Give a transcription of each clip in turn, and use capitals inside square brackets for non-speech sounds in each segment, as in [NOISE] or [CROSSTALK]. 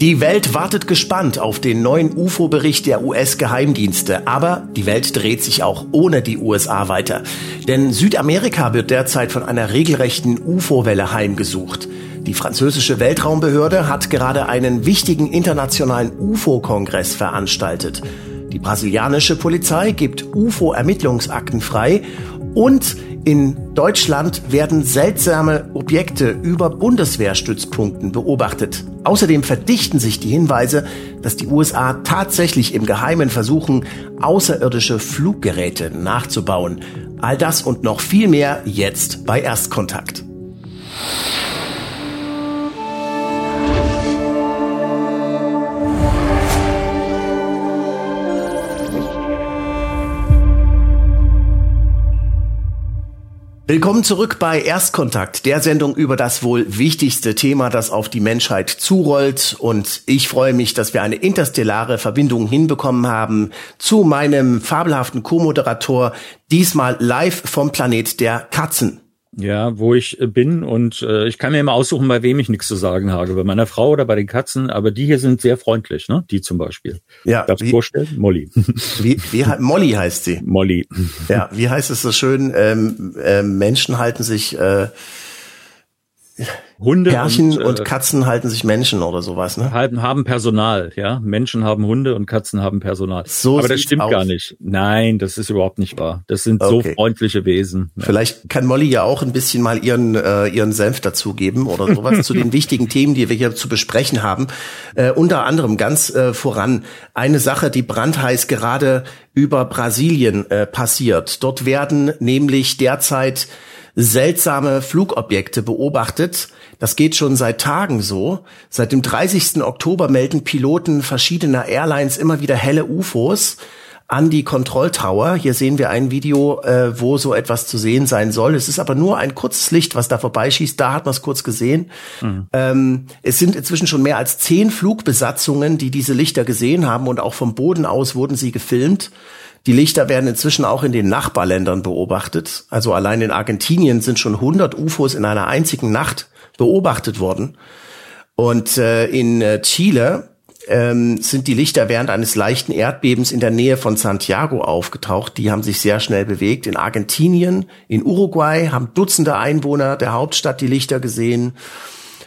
Die Welt wartet gespannt auf den neuen UFO-Bericht der US-Geheimdienste, aber die Welt dreht sich auch ohne die USA weiter. Denn Südamerika wird derzeit von einer regelrechten UFO-Welle heimgesucht. Die französische Weltraumbehörde hat gerade einen wichtigen internationalen UFO-Kongress veranstaltet. Die brasilianische Polizei gibt UFO-Ermittlungsakten frei und in Deutschland werden seltsame Objekte über Bundeswehrstützpunkten beobachtet. Außerdem verdichten sich die Hinweise, dass die USA tatsächlich im Geheimen versuchen, außerirdische Fluggeräte nachzubauen. All das und noch viel mehr jetzt bei Erstkontakt. Willkommen zurück bei Erstkontakt, der Sendung über das wohl wichtigste Thema, das auf die Menschheit zurollt. Und ich freue mich, dass wir eine interstellare Verbindung hinbekommen haben zu meinem fabelhaften Co-Moderator, diesmal live vom Planet der Katzen. Ja, wo ich äh, bin und äh, ich kann mir immer aussuchen, bei wem ich nichts zu sagen habe, bei meiner Frau oder bei den Katzen, aber die hier sind sehr freundlich, ne? Die zum Beispiel. Ja. Darfst du vorstellen? Molly. [LAUGHS] Wie, wie Molly heißt sie? Molly. Ja, wie heißt es so schön? Ähm, äh, Menschen halten sich äh, Hunde Herrchen und, äh, und, Katzen halten sich Menschen oder sowas, ne? Haben, haben Personal, ja. Menschen haben Hunde und Katzen haben Personal. So Aber das stimmt aus. gar nicht. Nein, das ist überhaupt nicht wahr. Das sind okay. so freundliche Wesen. Ja. Vielleicht kann Molly ja auch ein bisschen mal ihren äh, ihren Senf dazugeben oder sowas zu den [LAUGHS] wichtigen Themen, die wir hier zu besprechen haben. Äh, unter anderem ganz äh, voran eine Sache, die brandheiß gerade über Brasilien äh, passiert. Dort werden nämlich derzeit seltsame Flugobjekte beobachtet. Das geht schon seit Tagen so. Seit dem 30. Oktober melden Piloten verschiedener Airlines immer wieder helle UFOs an die Kontrolltower. Hier sehen wir ein Video, äh, wo so etwas zu sehen sein soll. Es ist aber nur ein kurzes Licht, was da vorbeischießt. Da hat man es kurz gesehen. Mhm. Ähm, es sind inzwischen schon mehr als zehn Flugbesatzungen, die diese Lichter gesehen haben und auch vom Boden aus wurden sie gefilmt. Die Lichter werden inzwischen auch in den Nachbarländern beobachtet. Also allein in Argentinien sind schon 100 UFOs in einer einzigen Nacht beobachtet worden. Und äh, in äh, Chile ähm, sind die Lichter während eines leichten Erdbebens in der Nähe von Santiago aufgetaucht. Die haben sich sehr schnell bewegt. In Argentinien, in Uruguay haben Dutzende Einwohner der Hauptstadt die Lichter gesehen.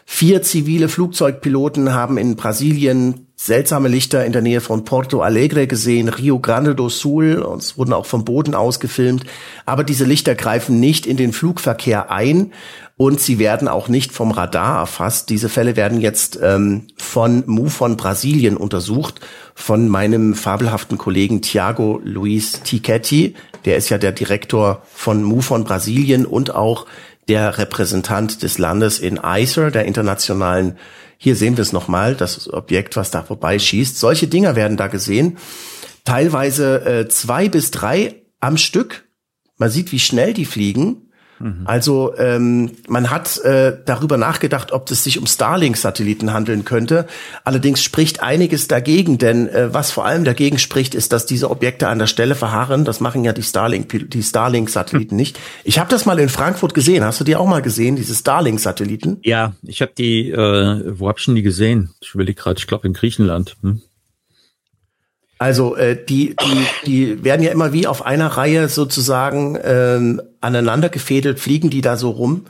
Vier zivile Flugzeugpiloten haben in Brasilien seltsame Lichter in der Nähe von Porto Alegre gesehen, Rio Grande do Sul, und es wurden auch vom Boden aus gefilmt. Aber diese Lichter greifen nicht in den Flugverkehr ein und sie werden auch nicht vom Radar erfasst. Diese Fälle werden jetzt ähm, von MUFON Brasilien untersucht, von meinem fabelhaften Kollegen Thiago Luis Tichetti. Der ist ja der Direktor von MUFON Brasilien und auch der Repräsentant des Landes in ICER, der internationalen hier sehen wir es nochmal, das Objekt, was da vorbeischießt. Solche Dinger werden da gesehen. Teilweise äh, zwei bis drei am Stück. Man sieht, wie schnell die fliegen. Mhm. Also ähm, man hat äh, darüber nachgedacht, ob es sich um Starlink-Satelliten handeln könnte. Allerdings spricht einiges dagegen, denn äh, was vor allem dagegen spricht, ist, dass diese Objekte an der Stelle verharren. Das machen ja die Starlink, die Starlink-Satelliten mhm. nicht. Ich habe das mal in Frankfurt gesehen. Hast du die auch mal gesehen, diese Starlink-Satelliten? Ja, ich habe die. Äh, wo hab ich denn die gesehen? Ich überlege gerade. Ich glaube in Griechenland. Hm? Also äh, die, die, die werden ja immer wie auf einer Reihe sozusagen ähm, aneinander gefädelt, fliegen die da so rum.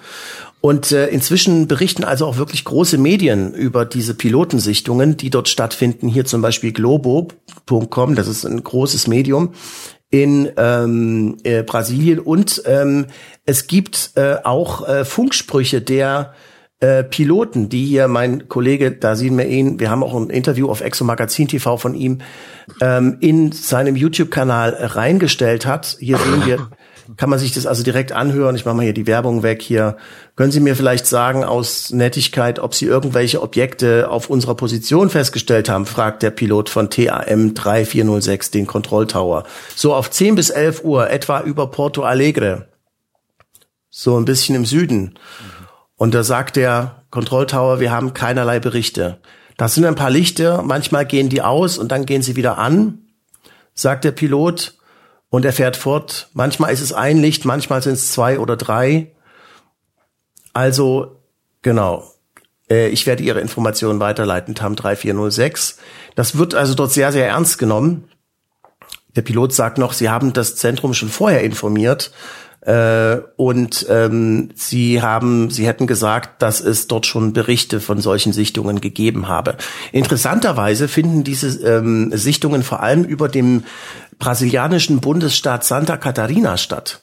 Und äh, inzwischen berichten also auch wirklich große Medien über diese Pilotensichtungen, die dort stattfinden. Hier zum Beispiel Globo.com, das ist ein großes Medium in ähm, äh, Brasilien. Und ähm, es gibt äh, auch äh, Funksprüche der äh, Piloten, die hier mein Kollege, da sehen wir ihn, wir haben auch ein Interview auf Exo Magazin TV von ihm, ähm, in seinem YouTube-Kanal reingestellt hat. Hier sehen wir, [LAUGHS] kann man sich das also direkt anhören. Ich mache mal hier die Werbung weg. Hier können Sie mir vielleicht sagen aus Nettigkeit, ob Sie irgendwelche Objekte auf unserer Position festgestellt haben, fragt der Pilot von TAM 3406 den Kontrolltower. So auf 10 bis 11 Uhr, etwa über Porto Alegre. So ein bisschen im Süden. Und da sagt der Kontrolltower, wir haben keinerlei Berichte. Das sind ein paar Lichter, manchmal gehen die aus und dann gehen sie wieder an, sagt der Pilot, und er fährt fort. Manchmal ist es ein Licht, manchmal sind es zwei oder drei. Also, genau. Äh, ich werde Ihre Informationen weiterleiten, TAM 3406. Das wird also dort sehr, sehr ernst genommen. Der Pilot sagt noch, Sie haben das Zentrum schon vorher informiert äh, und ähm, Sie haben, Sie hätten gesagt, dass es dort schon Berichte von solchen Sichtungen gegeben habe. Interessanterweise finden diese ähm, Sichtungen vor allem über dem brasilianischen Bundesstaat Santa Catarina statt.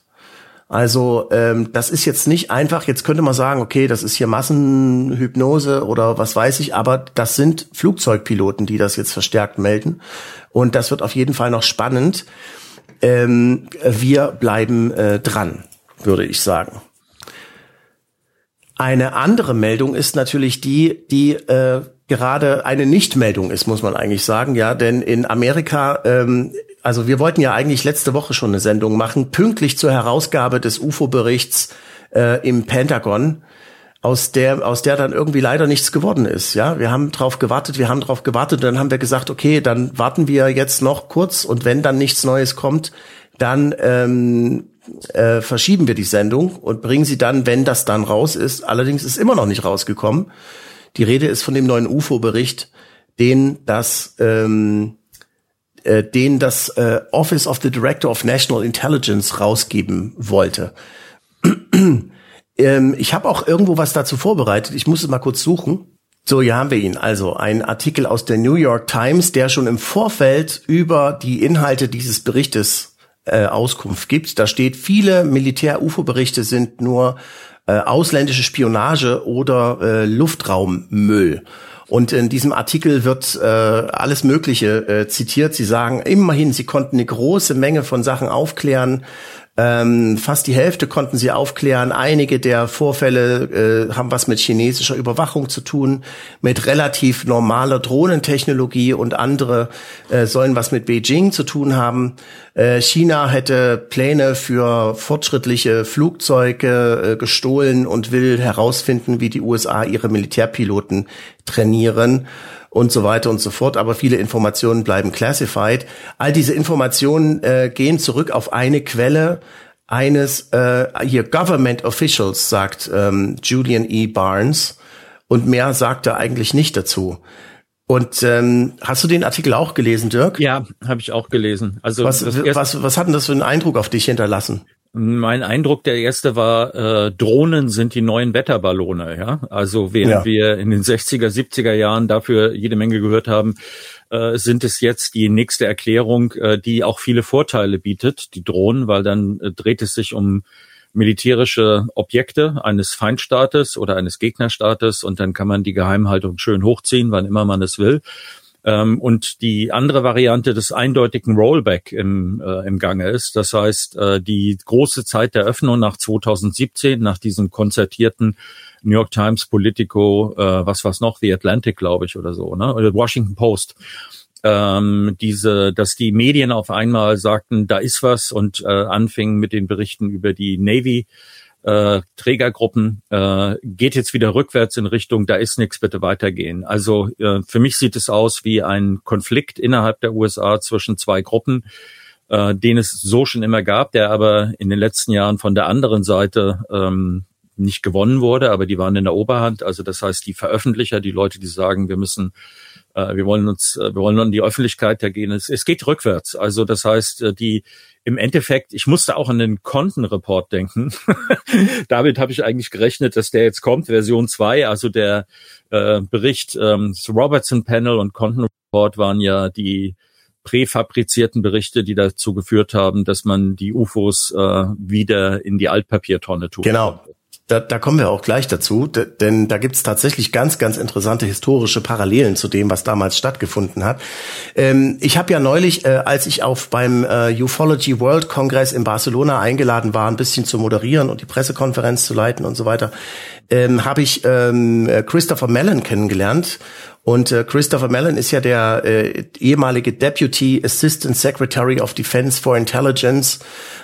Also ähm, das ist jetzt nicht einfach, jetzt könnte man sagen, okay, das ist hier Massenhypnose oder was weiß ich, aber das sind Flugzeugpiloten, die das jetzt verstärkt melden. Und das wird auf jeden Fall noch spannend. Ähm, wir bleiben äh, dran, würde ich sagen. Eine andere Meldung ist natürlich die, die äh, gerade eine Nichtmeldung ist, muss man eigentlich sagen, ja, denn in Amerika ähm, also wir wollten ja eigentlich letzte Woche schon eine Sendung machen, pünktlich zur Herausgabe des UFO-Berichts äh, im Pentagon, aus der, aus der dann irgendwie leider nichts geworden ist. Ja, wir haben drauf gewartet, wir haben drauf gewartet, dann haben wir gesagt, okay, dann warten wir jetzt noch kurz und wenn dann nichts Neues kommt, dann ähm, äh, verschieben wir die Sendung und bringen sie dann, wenn das dann raus ist. Allerdings ist immer noch nicht rausgekommen. Die Rede ist von dem neuen UFO-Bericht, den das ähm, äh, den das äh, Office of the Director of National Intelligence rausgeben wollte. [CLEARS THROAT] ähm, ich habe auch irgendwo was dazu vorbereitet. Ich muss es mal kurz suchen. So, hier haben wir ihn. Also ein Artikel aus der New York Times, der schon im Vorfeld über die Inhalte dieses Berichtes äh, Auskunft gibt. Da steht, viele Militär-UFO-Berichte sind nur äh, ausländische Spionage oder äh, Luftraummüll. Und in diesem Artikel wird äh, alles Mögliche äh, zitiert. Sie sagen immerhin, sie konnten eine große Menge von Sachen aufklären. Ähm, fast die Hälfte konnten sie aufklären. Einige der Vorfälle äh, haben was mit chinesischer Überwachung zu tun, mit relativ normaler Drohnentechnologie und andere äh, sollen was mit Beijing zu tun haben. Äh, China hätte Pläne für fortschrittliche Flugzeuge äh, gestohlen und will herausfinden, wie die USA ihre Militärpiloten trainieren und so weiter und so fort. Aber viele Informationen bleiben classified. All diese Informationen äh, gehen zurück auf eine Quelle eines äh, hier Government Officials, sagt ähm, Julian E. Barnes. Und mehr sagt er eigentlich nicht dazu. Und ähm, hast du den Artikel auch gelesen, Dirk? Ja, habe ich auch gelesen. Also was, was, was hat denn das für einen Eindruck auf dich hinterlassen? Mein Eindruck, der erste war, äh, Drohnen sind die neuen Wetterballone. Ja, also während ja. wir in den 60er, 70er Jahren dafür jede Menge gehört haben, äh, sind es jetzt die nächste Erklärung, äh, die auch viele Vorteile bietet, die Drohnen, weil dann äh, dreht es sich um militärische Objekte eines Feindstaates oder eines Gegnerstaates und dann kann man die Geheimhaltung schön hochziehen, wann immer man es will. Ähm, und die andere Variante des eindeutigen Rollback im, äh, im Gange ist. Das heißt, äh, die große Zeit der Öffnung nach 2017, nach diesem konzertierten New York Times, Politico, äh, was was noch, The Atlantic, glaube ich, oder so, ne? Oder Washington Post. Ähm, diese, dass die Medien auf einmal sagten, da ist was und äh, anfingen mit den Berichten über die Navy äh, Trägergruppen, äh, geht jetzt wieder rückwärts in Richtung, da ist nichts, bitte weitergehen. Also äh, für mich sieht es aus wie ein Konflikt innerhalb der USA zwischen zwei Gruppen, äh, den es so schon immer gab, der aber in den letzten Jahren von der anderen Seite ähm, nicht gewonnen wurde, aber die waren in der Oberhand. Also das heißt, die Veröffentlicher, die Leute, die sagen, wir müssen wir wollen uns, äh, wir wollen in die Öffentlichkeit da gehen. Es, es geht rückwärts. Also das heißt, äh, die im Endeffekt, ich musste auch an den Kontenreport denken. [LAUGHS] Damit habe ich eigentlich gerechnet, dass der jetzt kommt, Version 2, also der äh, Bericht ähm, Robertson Panel und Kontenreport waren ja die präfabrizierten Berichte, die dazu geführt haben, dass man die UFOs äh, wieder in die Altpapiertonne tut. Genau. Da, da kommen wir auch gleich dazu, denn da gibt's tatsächlich ganz, ganz interessante historische Parallelen zu dem, was damals stattgefunden hat. Ähm, ich habe ja neulich, äh, als ich auf beim äh, Ufology World Congress in Barcelona eingeladen war, ein bisschen zu moderieren und die Pressekonferenz zu leiten und so weiter, ähm, habe ich ähm, Christopher Mellon kennengelernt und äh, Christopher Mellon ist ja der äh, ehemalige Deputy Assistant Secretary of Defense for Intelligence,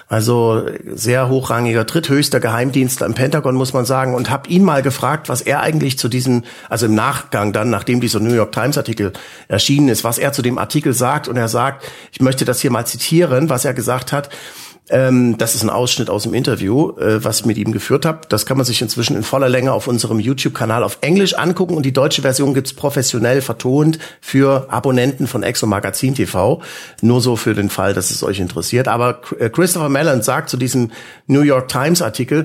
also sehr hochrangiger, dritthöchster Geheimdienstler im Pentagon, muss man sagen. Und habe ihn mal gefragt, was er eigentlich zu diesem, also im Nachgang dann, nachdem dieser New York Times Artikel erschienen ist, was er zu dem Artikel sagt. Und er sagt, ich möchte das hier mal zitieren, was er gesagt hat. Ähm, das ist ein Ausschnitt aus dem Interview, äh, was ich mit ihm geführt habe. Das kann man sich inzwischen in voller Länge auf unserem YouTube-Kanal auf Englisch angucken und die deutsche Version gibt's professionell vertont für Abonnenten von Exo Magazin TV. Nur so für den Fall, dass es euch interessiert. Aber äh, Christopher Mellon sagt zu diesem New York Times Artikel,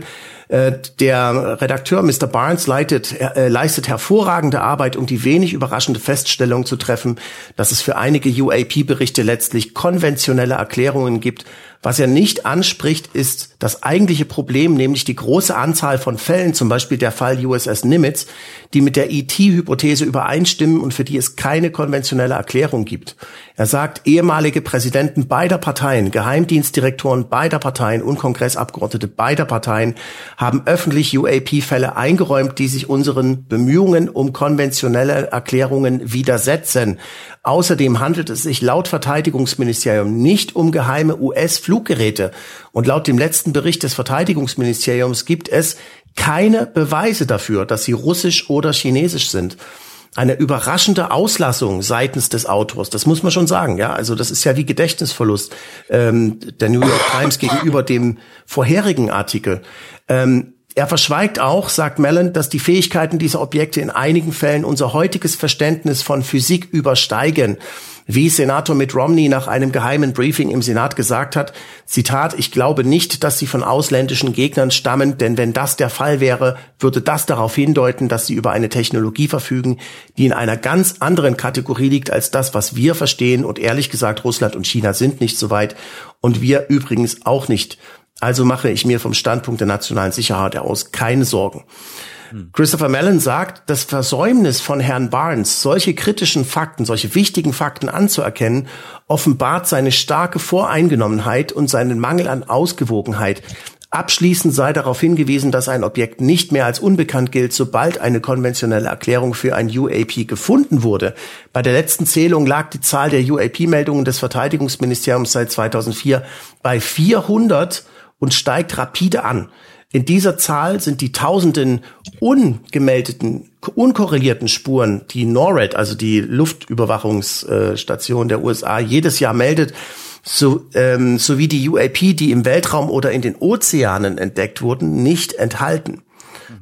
der Redakteur Mr. Barnes leitet, äh, leistet hervorragende Arbeit, um die wenig überraschende Feststellung zu treffen, dass es für einige UAP-Berichte letztlich konventionelle Erklärungen gibt, was er nicht anspricht, ist das eigentliche Problem, nämlich die große Anzahl von Fällen, zum Beispiel der Fall USS Nimitz, die mit der ET-Hypothese übereinstimmen und für die es keine konventionelle Erklärung gibt. Er sagt, ehemalige Präsidenten beider Parteien, Geheimdienstdirektoren beider Parteien und Kongressabgeordnete beider Parteien haben öffentlich UAP-Fälle eingeräumt, die sich unseren Bemühungen um konventionelle Erklärungen widersetzen. Außerdem handelt es sich laut Verteidigungsministerium nicht um geheime US-Fluggeräte. Und laut dem letzten Bericht des Verteidigungsministeriums gibt es keine Beweise dafür, dass sie russisch oder chinesisch sind. Eine überraschende Auslassung seitens des Autors, das muss man schon sagen, ja. Also das ist ja wie Gedächtnisverlust ähm, der New York Times [LAUGHS] gegenüber dem vorherigen Artikel. Ähm, er verschweigt auch, sagt Mellon, dass die Fähigkeiten dieser Objekte in einigen Fällen unser heutiges Verständnis von Physik übersteigen. Wie Senator Mitt Romney nach einem geheimen Briefing im Senat gesagt hat, Zitat, ich glaube nicht, dass sie von ausländischen Gegnern stammen, denn wenn das der Fall wäre, würde das darauf hindeuten, dass sie über eine Technologie verfügen, die in einer ganz anderen Kategorie liegt als das, was wir verstehen. Und ehrlich gesagt, Russland und China sind nicht so weit und wir übrigens auch nicht. Also mache ich mir vom Standpunkt der nationalen Sicherheit aus keine Sorgen. Hm. Christopher Mellon sagt, das Versäumnis von Herrn Barnes, solche kritischen Fakten, solche wichtigen Fakten anzuerkennen, offenbart seine starke Voreingenommenheit und seinen Mangel an Ausgewogenheit. Abschließend sei darauf hingewiesen, dass ein Objekt nicht mehr als unbekannt gilt, sobald eine konventionelle Erklärung für ein UAP gefunden wurde. Bei der letzten Zählung lag die Zahl der UAP-Meldungen des Verteidigungsministeriums seit 2004 bei 400 und steigt rapide an. In dieser Zahl sind die tausenden ungemeldeten, unkorrelierten Spuren, die NORAD, also die Luftüberwachungsstation der USA, jedes Jahr meldet, so, ähm, sowie die UAP, die im Weltraum oder in den Ozeanen entdeckt wurden, nicht enthalten.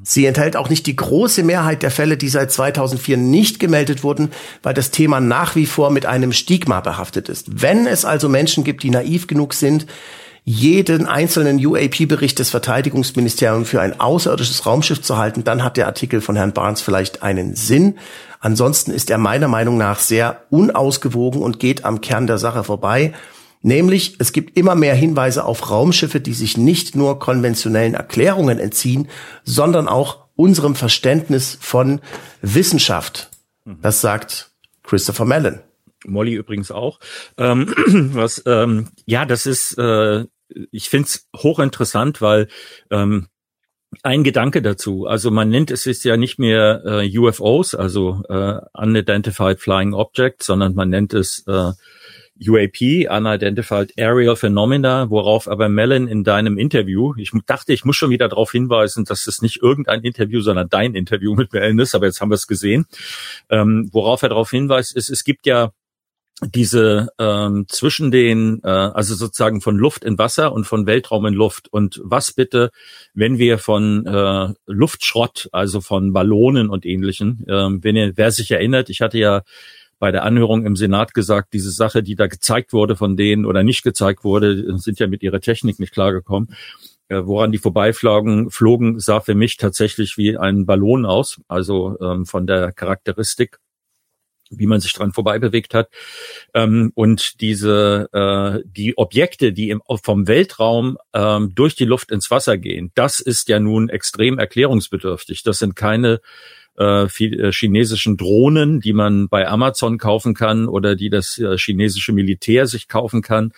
Sie enthält auch nicht die große Mehrheit der Fälle, die seit 2004 nicht gemeldet wurden, weil das Thema nach wie vor mit einem Stigma behaftet ist. Wenn es also Menschen gibt, die naiv genug sind, jeden einzelnen UAP-Bericht des Verteidigungsministeriums für ein außerirdisches Raumschiff zu halten, dann hat der Artikel von Herrn Barnes vielleicht einen Sinn. Ansonsten ist er meiner Meinung nach sehr unausgewogen und geht am Kern der Sache vorbei. Nämlich, es gibt immer mehr Hinweise auf Raumschiffe, die sich nicht nur konventionellen Erklärungen entziehen, sondern auch unserem Verständnis von Wissenschaft. Mhm. Das sagt Christopher Mellon. Molly übrigens auch. Ähm, [CLEARS THROAT] was, ähm, ja, das ist äh, ich finde es hochinteressant, weil ähm, ein Gedanke dazu. Also man nennt es ist ja nicht mehr äh, UFOs, also äh, Unidentified Flying Objects, sondern man nennt es äh, UAP, Unidentified Aerial Phenomena, worauf aber Mellon in deinem Interview, ich dachte, ich muss schon wieder darauf hinweisen, dass es nicht irgendein Interview, sondern dein Interview mit Mellon ist, aber jetzt haben wir es gesehen, ähm, worauf er darauf hinweist, ist, es gibt ja diese ähm, zwischen den, äh, also sozusagen von Luft in Wasser und von Weltraum in Luft. Und was bitte, wenn wir von äh, Luftschrott, also von Ballonen und ähnlichen, äh, wenn ihr, wer sich erinnert, ich hatte ja bei der Anhörung im Senat gesagt, diese Sache, die da gezeigt wurde von denen oder nicht gezeigt wurde, sind ja mit ihrer Technik nicht klargekommen. Äh, woran die vorbeiflogen, flogen, sah für mich tatsächlich wie ein Ballon aus, also ähm, von der Charakteristik wie man sich dran vorbei bewegt hat. Ähm, und diese äh, die Objekte, die im, vom Weltraum ähm, durch die Luft ins Wasser gehen, das ist ja nun extrem erklärungsbedürftig. Das sind keine äh, äh chinesischen Drohnen, die man bei Amazon kaufen kann oder die das äh, chinesische Militär sich kaufen kann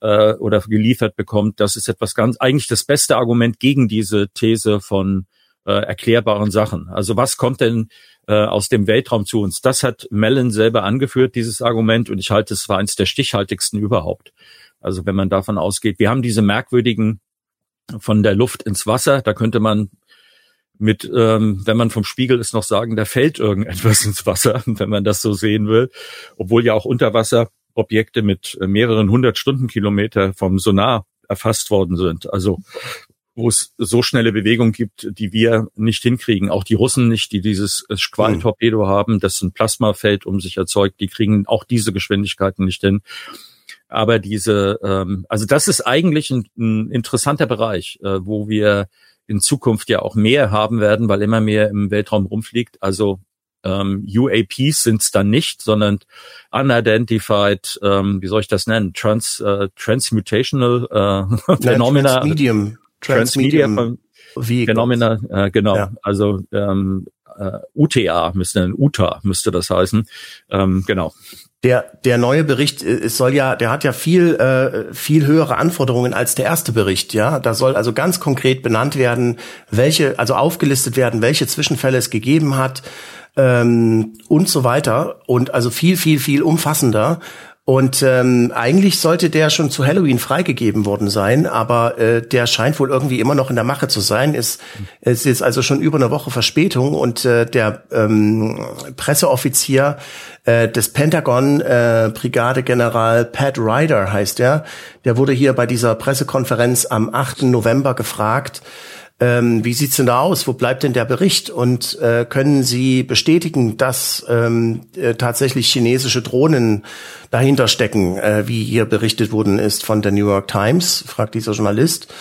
äh, oder geliefert bekommt. Das ist etwas ganz eigentlich das beste Argument gegen diese These von äh, erklärbaren Sachen. Also was kommt denn äh, aus dem Weltraum zu uns? Das hat Mellon selber angeführt, dieses Argument, und ich halte es für eines der stichhaltigsten überhaupt. Also wenn man davon ausgeht, wir haben diese merkwürdigen von der Luft ins Wasser, da könnte man mit, ähm, wenn man vom Spiegel ist, noch sagen, da fällt irgendetwas [LAUGHS] ins Wasser, wenn man das so sehen will. Obwohl ja auch Unterwasserobjekte mit mehreren hundert Stundenkilometer vom Sonar erfasst worden sind. Also wo es so schnelle Bewegung gibt, die wir nicht hinkriegen. Auch die Russen nicht, die dieses Squall-Torpedo haben, das ein Plasmafeld um sich erzeugt, die kriegen auch diese Geschwindigkeiten nicht hin. Aber diese, ähm, also das ist eigentlich ein, ein interessanter Bereich, äh, wo wir in Zukunft ja auch mehr haben werden, weil immer mehr im Weltraum rumfliegt. Also ähm, UAPs sind es dann nicht, sondern unidentified, ähm, wie soll ich das nennen? Trans, äh, transmutational äh, [LAUGHS] Phenomena. Transmedium. Transmedium. Phenomena, äh, genau. Ja. Also ähm, äh, UTA müsste, UTA müsste das heißen. Ähm, genau. Der, der neue Bericht, äh, es soll ja, der hat ja viel, äh, viel höhere Anforderungen als der erste Bericht, ja. Da soll also ganz konkret benannt werden, welche, also aufgelistet werden, welche Zwischenfälle es gegeben hat, ähm, und so weiter. Und also viel, viel, viel umfassender. Und ähm, eigentlich sollte der schon zu Halloween freigegeben worden sein, aber äh, der scheint wohl irgendwie immer noch in der Mache zu sein. Ist, ist jetzt also schon über eine Woche Verspätung und äh, der ähm, Presseoffizier äh, des Pentagon, äh, Brigadegeneral Pat Ryder heißt er, der wurde hier bei dieser Pressekonferenz am 8. November gefragt, ähm, wie sieht's denn da aus? Wo bleibt denn der Bericht? Und äh, können Sie bestätigen, dass ähm, äh, tatsächlich chinesische Drohnen dahinter stecken, äh, wie hier berichtet worden ist von der New York Times? fragt dieser Journalist.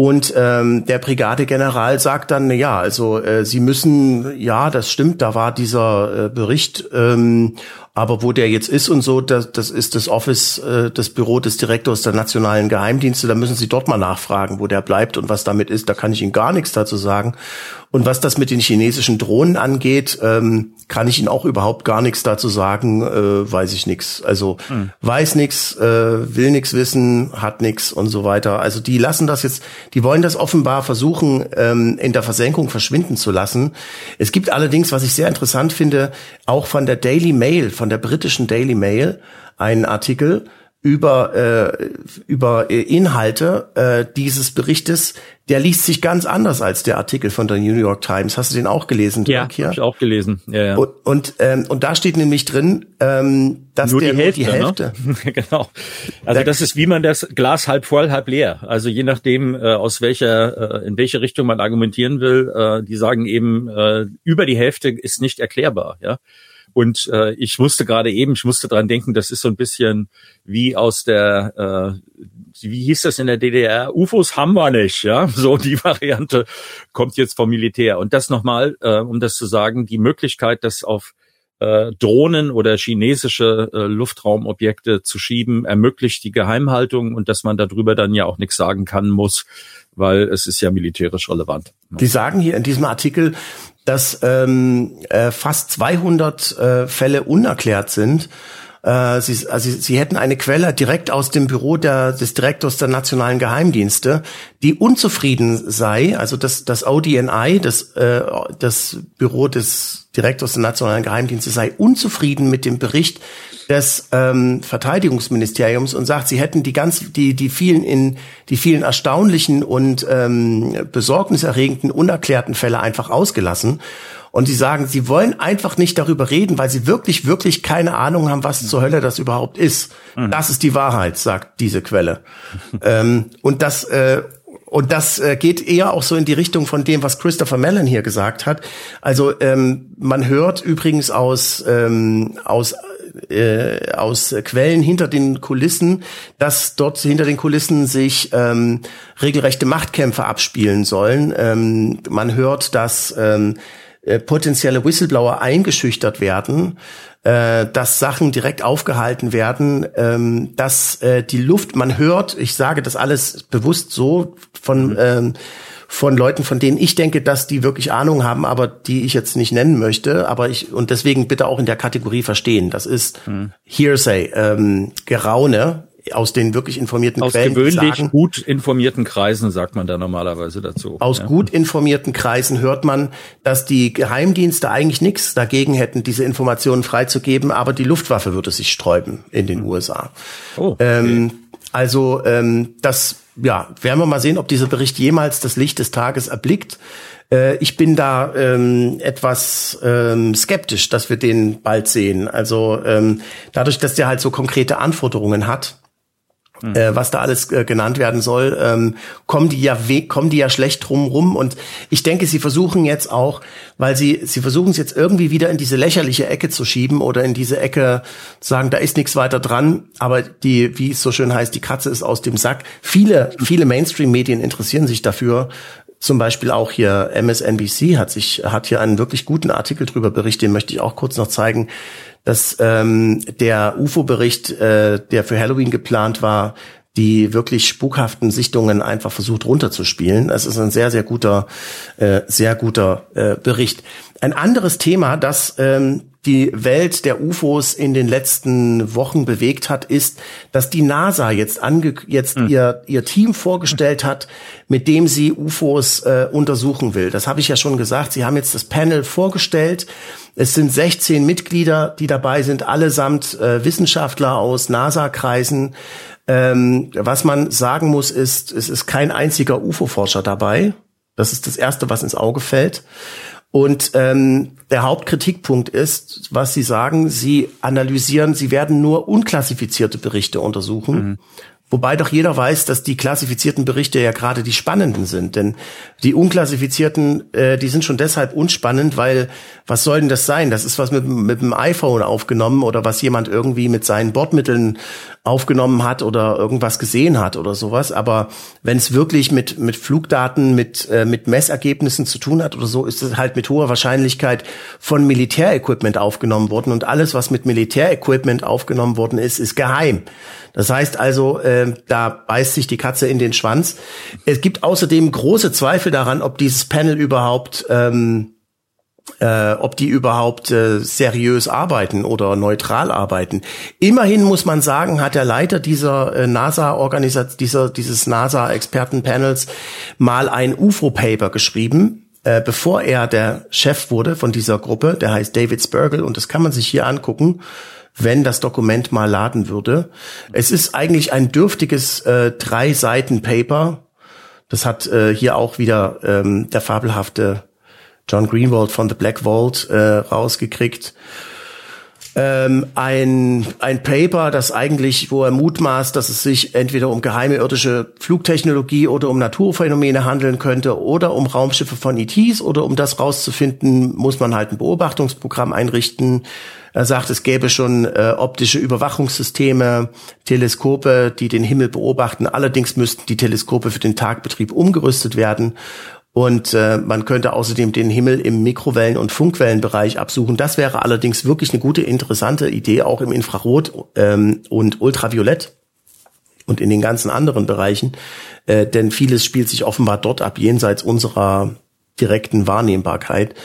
Und ähm, der Brigadegeneral sagt dann, ja, also äh, Sie müssen, ja, das stimmt, da war dieser äh, Bericht, ähm, aber wo der jetzt ist und so, das, das ist das Office, äh, das Büro des Direktors der nationalen Geheimdienste. Da müssen Sie dort mal nachfragen, wo der bleibt und was damit ist. Da kann ich Ihnen gar nichts dazu sagen. Und was das mit den chinesischen Drohnen angeht, ähm, kann ich Ihnen auch überhaupt gar nichts dazu sagen. Äh, weiß ich nichts. Also mhm. weiß nichts, äh, will nichts wissen, hat nichts und so weiter. Also die lassen das jetzt, die wollen das offenbar versuchen, ähm, in der Versenkung verschwinden zu lassen. Es gibt allerdings, was ich sehr interessant finde, auch von der Daily Mail, von der britischen Daily Mail, einen Artikel, über, äh, über äh, Inhalte äh, dieses Berichtes, der liest sich ganz anders als der Artikel von der New York Times. Hast du den auch gelesen? Ja, habe ich auch gelesen. Ja, ja. Und, und, ähm, und da steht nämlich drin, ähm, dass nur der die Hälfte. Nur die Hälfte. Ne? [LAUGHS] genau. Also das ist wie man das Glas halb voll, halb leer. Also je nachdem, äh, aus welcher, äh, in welche Richtung man argumentieren will, äh, die sagen eben, äh, über die Hälfte ist nicht erklärbar. Ja. Und äh, ich musste gerade eben, ich musste dran denken, das ist so ein bisschen wie aus der, äh, wie hieß das in der DDR? UFOs haben wir nicht, ja. [LAUGHS] So die Variante kommt jetzt vom Militär. Und das nochmal, äh, um das zu sagen, die Möglichkeit, das auf äh, Drohnen oder chinesische äh, Luftraumobjekte zu schieben, ermöglicht die Geheimhaltung und dass man darüber dann ja auch nichts sagen kann muss, weil es ist ja militärisch relevant. Die sagen hier in diesem Artikel, dass ähm, äh, fast 200 äh, Fälle unerklärt sind. Äh, sie, also sie hätten eine Quelle direkt aus dem Büro der, des Direktors der nationalen Geheimdienste, die unzufrieden sei, also das, das ODNI, das, äh, das Büro des Direktors der nationalen Geheimdienste sei unzufrieden mit dem Bericht des ähm, Verteidigungsministeriums und sagt, sie hätten die ganz die die vielen in die vielen erstaunlichen und ähm, besorgniserregenden unerklärten Fälle einfach ausgelassen und sie sagen, sie wollen einfach nicht darüber reden, weil sie wirklich wirklich keine Ahnung haben, was zur Hölle das überhaupt ist. Mhm. Das ist die Wahrheit, sagt diese Quelle. ähm, und das äh, und das äh, geht eher auch so in die Richtung von dem, was Christopher Mellon hier gesagt hat. Also ähm, man hört übrigens aus ähm, aus äh, aus Quellen hinter den Kulissen, dass dort hinter den Kulissen sich ähm, regelrechte Machtkämpfe abspielen sollen. Ähm, man hört, dass ähm, äh, potenzielle Whistleblower eingeschüchtert werden, äh, dass Sachen direkt aufgehalten werden, ähm, dass äh, die Luft, man hört, ich sage das alles bewusst so von mhm. ähm, von Leuten, von denen ich denke, dass die wirklich Ahnung haben, aber die ich jetzt nicht nennen möchte. Aber ich und deswegen bitte auch in der Kategorie verstehen. Das ist hm. Hearsay, ähm, Geraune aus den wirklich informierten aus Quellen. Aus gewöhnlich sagen, gut informierten Kreisen sagt man da normalerweise dazu. Aus ja. gut informierten Kreisen hört man, dass die Geheimdienste eigentlich nichts dagegen hätten, diese Informationen freizugeben, aber die Luftwaffe würde sich sträuben in den hm. USA. Oh, okay. ähm, also ähm, das ja, werden wir mal sehen, ob dieser Bericht jemals das Licht des Tages erblickt. Äh, ich bin da ähm, etwas ähm, skeptisch, dass wir den bald sehen. Also ähm, dadurch, dass der halt so konkrete Anforderungen hat mhm. äh, was da alles äh, genannt werden soll, ähm, kommen die ja kommen die ja schlecht drum rum und ich denke, sie versuchen jetzt auch, weil sie sie versuchen es jetzt irgendwie wieder in diese lächerliche Ecke zu schieben oder in diese Ecke sagen, da ist nichts weiter dran, aber die wie es so schön heißt, die Katze ist aus dem Sack. Viele viele Mainstream Medien interessieren sich dafür. Zum Beispiel auch hier MSNBC hat sich hat hier einen wirklich guten Artikel drüber berichtet, den möchte ich auch kurz noch zeigen dass ähm, der UFO-Bericht, äh, der für Halloween geplant war, die wirklich spukhaften Sichtungen einfach versucht runterzuspielen. Es ist ein sehr, sehr guter, äh, sehr guter äh, Bericht. Ein anderes Thema, das ähm, die Welt der UFOs in den letzten Wochen bewegt hat, ist, dass die NASA jetzt, ange jetzt mhm. ihr, ihr Team vorgestellt hat, mit dem sie UFOs äh, untersuchen will. Das habe ich ja schon gesagt. Sie haben jetzt das Panel vorgestellt. Es sind 16 Mitglieder, die dabei sind, allesamt äh, Wissenschaftler aus NASA-Kreisen. Ähm, was man sagen muss, ist, es ist kein einziger UFO-Forscher dabei. Das ist das Erste, was ins Auge fällt. Und ähm, der Hauptkritikpunkt ist, was Sie sagen, Sie analysieren, Sie werden nur unklassifizierte Berichte untersuchen. Mhm. Wobei doch jeder weiß, dass die klassifizierten Berichte ja gerade die spannenden sind. Denn die unklassifizierten, äh, die sind schon deshalb unspannend, weil was soll denn das sein? Das ist was mit, mit dem iPhone aufgenommen oder was jemand irgendwie mit seinen Bordmitteln aufgenommen hat oder irgendwas gesehen hat oder sowas. Aber wenn es wirklich mit, mit Flugdaten, mit, äh, mit Messergebnissen zu tun hat oder so, ist es halt mit hoher Wahrscheinlichkeit von Militärequipment aufgenommen worden. Und alles, was mit Militärequipment aufgenommen worden ist, ist geheim. Das heißt also, äh, da beißt sich die Katze in den Schwanz. Es gibt außerdem große Zweifel daran, ob dieses Panel überhaupt ähm, äh, ob die überhaupt äh, seriös arbeiten oder neutral arbeiten. Immerhin muss man sagen, hat der Leiter dieser äh, NASA-Organisation, dieser, dieses NASA-Expertenpanels mal ein UFO-Paper geschrieben, äh, bevor er der Chef wurde von dieser Gruppe. Der heißt David Spergel und das kann man sich hier angucken wenn das Dokument mal laden würde. Es ist eigentlich ein dürftiges äh, drei Seiten Paper. Das hat äh, hier auch wieder ähm, der fabelhafte John Greenwald von The Black Vault äh, rausgekriegt. Ähm, ein, ein Paper, das eigentlich, wo er mutmaßt, dass es sich entweder um geheime irdische Flugtechnologie oder um Naturphänomene handeln könnte oder um Raumschiffe von ETs oder um das rauszufinden, muss man halt ein Beobachtungsprogramm einrichten. Er sagt, es gäbe schon äh, optische Überwachungssysteme, Teleskope, die den Himmel beobachten. Allerdings müssten die Teleskope für den Tagbetrieb umgerüstet werden. Und äh, man könnte außerdem den Himmel im Mikrowellen- und Funkwellenbereich absuchen. Das wäre allerdings wirklich eine gute, interessante Idee, auch im Infrarot ähm, und Ultraviolett und in den ganzen anderen Bereichen. Äh, denn vieles spielt sich offenbar dort ab, jenseits unserer direkten Wahrnehmbarkeit.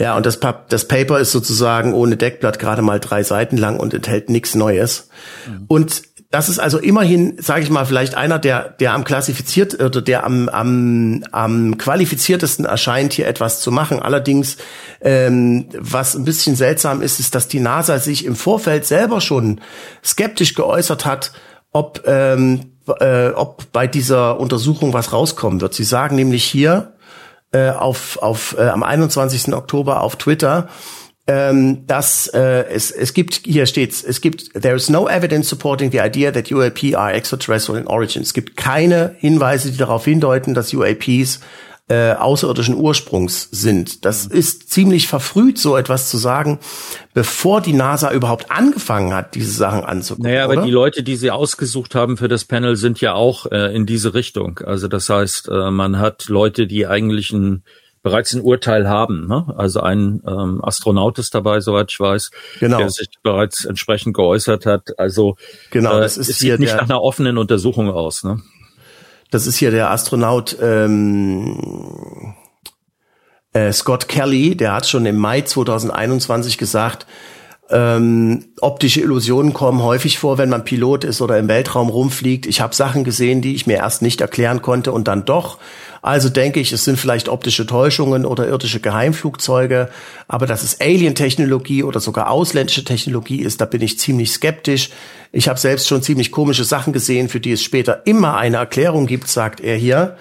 Ja, und das, das Paper ist sozusagen ohne Deckblatt gerade mal drei Seiten lang und enthält nichts Neues. Mhm. Und das ist also immerhin, sage ich mal, vielleicht einer, der, der am klassifiziert oder der am, am, am qualifiziertesten erscheint, hier etwas zu machen. Allerdings, ähm, was ein bisschen seltsam ist, ist, dass die NASA sich im Vorfeld selber schon skeptisch geäußert hat, ob, ähm, äh, ob bei dieser Untersuchung was rauskommen wird. Sie sagen nämlich hier, äh, auf, auf, äh, am 21. Oktober auf Twitter, ähm, dass äh, es, es gibt, hier steht's, es gibt, there is no evidence supporting the idea that UAP are extraterrestrial in origin. Es gibt keine Hinweise, die darauf hindeuten, dass UAPs äh, außerirdischen Ursprungs sind. Das mhm. ist ziemlich verfrüht, so etwas zu sagen, bevor die NASA überhaupt angefangen hat, diese Sachen anzugucken. Naja, aber oder? die Leute, die sie ausgesucht haben für das Panel, sind ja auch äh, in diese Richtung. Also das heißt, äh, man hat Leute, die eigentlich ein bereits ein Urteil haben. Ne? Also ein ähm, Astronaut ist dabei, soweit ich weiß, genau. der sich bereits entsprechend geäußert hat. Also genau, das äh, ist es sieht nicht nach einer offenen Untersuchung aus. Ne? Das ist hier der Astronaut ähm, äh, Scott Kelly, der hat schon im Mai 2021 gesagt, ähm, optische Illusionen kommen häufig vor, wenn man Pilot ist oder im Weltraum rumfliegt. Ich habe Sachen gesehen, die ich mir erst nicht erklären konnte und dann doch. Also denke ich, es sind vielleicht optische Täuschungen oder irdische Geheimflugzeuge, aber dass es Alien-Technologie oder sogar ausländische Technologie ist, da bin ich ziemlich skeptisch. Ich habe selbst schon ziemlich komische Sachen gesehen, für die es später immer eine Erklärung gibt, sagt er hier.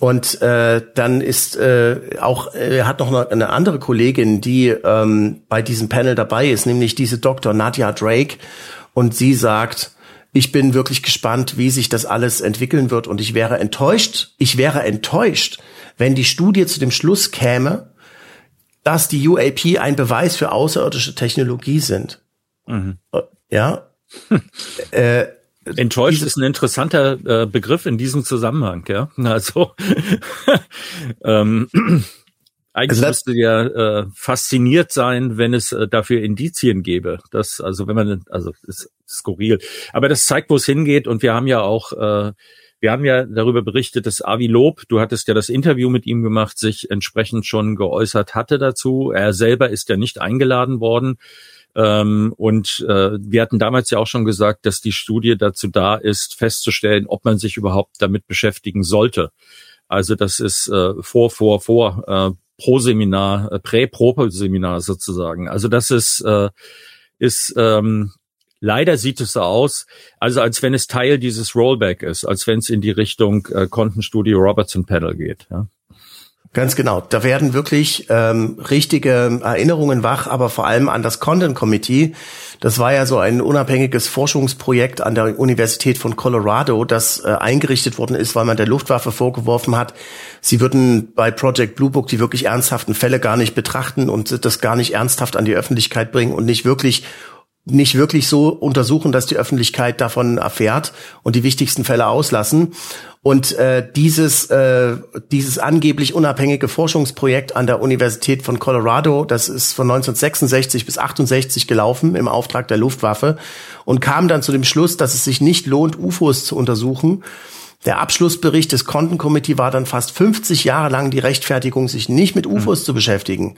Und äh, dann ist äh, auch, äh, er hat noch eine, eine andere Kollegin, die ähm, bei diesem Panel dabei ist, nämlich diese Dr. Nadia Drake. Und sie sagt, Ich bin wirklich gespannt, wie sich das alles entwickeln wird und ich wäre enttäuscht, ich wäre enttäuscht, wenn die Studie zu dem Schluss käme, dass die UAP ein Beweis für außerirdische Technologie sind. Mhm. Ja. [LAUGHS] äh, Enttäuscht ist ein interessanter äh, Begriff in diesem Zusammenhang, ja. [LAUGHS] Also [LAUGHS] ähm, [CLEARS THROAT] eigentlich also müsste ja äh, fasziniert sein, wenn es äh, dafür Indizien gäbe. Das, also wenn man, also ist skurril. Aber das zeigt, wo es hingeht. Und wir haben ja auch, äh, wir haben ja darüber berichtet, dass Avi Lob, du hattest ja das Interview mit ihm gemacht, sich entsprechend schon geäußert hatte dazu. Er selber ist ja nicht eingeladen worden. Ähm, und äh, wir hatten damals ja auch schon gesagt, dass die Studie dazu da ist, festzustellen, ob man sich überhaupt damit beschäftigen sollte. Also das ist äh, vor, vor, vor äh, Pro-Seminar, äh, Prä-Pro-Seminar sozusagen. Also das ist, äh, ist ähm, leider sieht es so aus, also als wenn es Teil dieses Rollback ist, als wenn es in die Richtung äh, Kontenstudio Robertson Panel geht. Ja. Ganz genau. Da werden wirklich ähm, richtige Erinnerungen wach, aber vor allem an das Content Committee. Das war ja so ein unabhängiges Forschungsprojekt an der Universität von Colorado, das äh, eingerichtet worden ist, weil man der Luftwaffe vorgeworfen hat, sie würden bei Project Blue Book die wirklich ernsthaften Fälle gar nicht betrachten und das gar nicht ernsthaft an die Öffentlichkeit bringen und nicht wirklich nicht wirklich so untersuchen, dass die Öffentlichkeit davon erfährt und die wichtigsten Fälle auslassen. Und äh, dieses, äh, dieses angeblich unabhängige Forschungsprojekt an der Universität von Colorado, das ist von 1966 bis 68 gelaufen im Auftrag der Luftwaffe und kam dann zu dem Schluss, dass es sich nicht lohnt, UFOs zu untersuchen. Der Abschlussbericht des Content Committee war dann fast 50 Jahre lang die Rechtfertigung, sich nicht mit UFOs mhm. zu beschäftigen.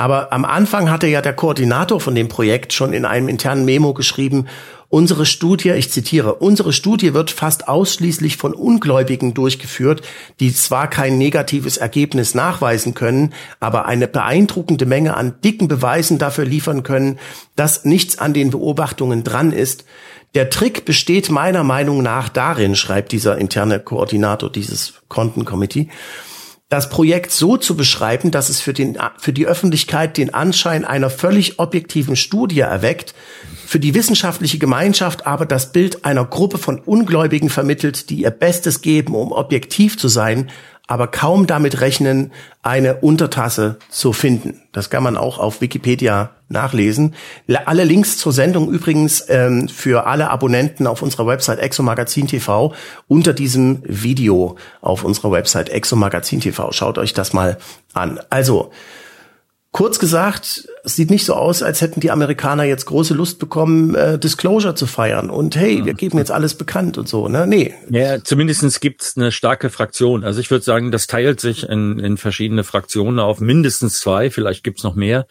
Aber am Anfang hatte ja der Koordinator von dem Projekt schon in einem internen Memo geschrieben, unsere Studie, ich zitiere, unsere Studie wird fast ausschließlich von Ungläubigen durchgeführt, die zwar kein negatives Ergebnis nachweisen können, aber eine beeindruckende Menge an dicken Beweisen dafür liefern können, dass nichts an den Beobachtungen dran ist. Der Trick besteht meiner Meinung nach darin, schreibt dieser interne Koordinator dieses Kontencommittee, das Projekt so zu beschreiben, dass es für, den, für die Öffentlichkeit den Anschein einer völlig objektiven Studie erweckt, für die wissenschaftliche Gemeinschaft aber das Bild einer Gruppe von Ungläubigen vermittelt, die ihr Bestes geben, um objektiv zu sein, aber kaum damit rechnen, eine Untertasse zu finden. Das kann man auch auf Wikipedia nachlesen. Alle Links zur Sendung übrigens ähm, für alle Abonnenten auf unserer Website Exomagazin TV unter diesem Video auf unserer Website Exomagazin TV. Schaut euch das mal an. Also, Kurz gesagt, es sieht nicht so aus, als hätten die Amerikaner jetzt große Lust bekommen, äh, Disclosure zu feiern und hey, wir geben jetzt alles bekannt und so, ne? Nee. Ja, zumindestens gibt's eine starke Fraktion. Also ich würde sagen, das teilt sich in, in verschiedene Fraktionen auf, mindestens zwei, vielleicht gibt's noch mehr.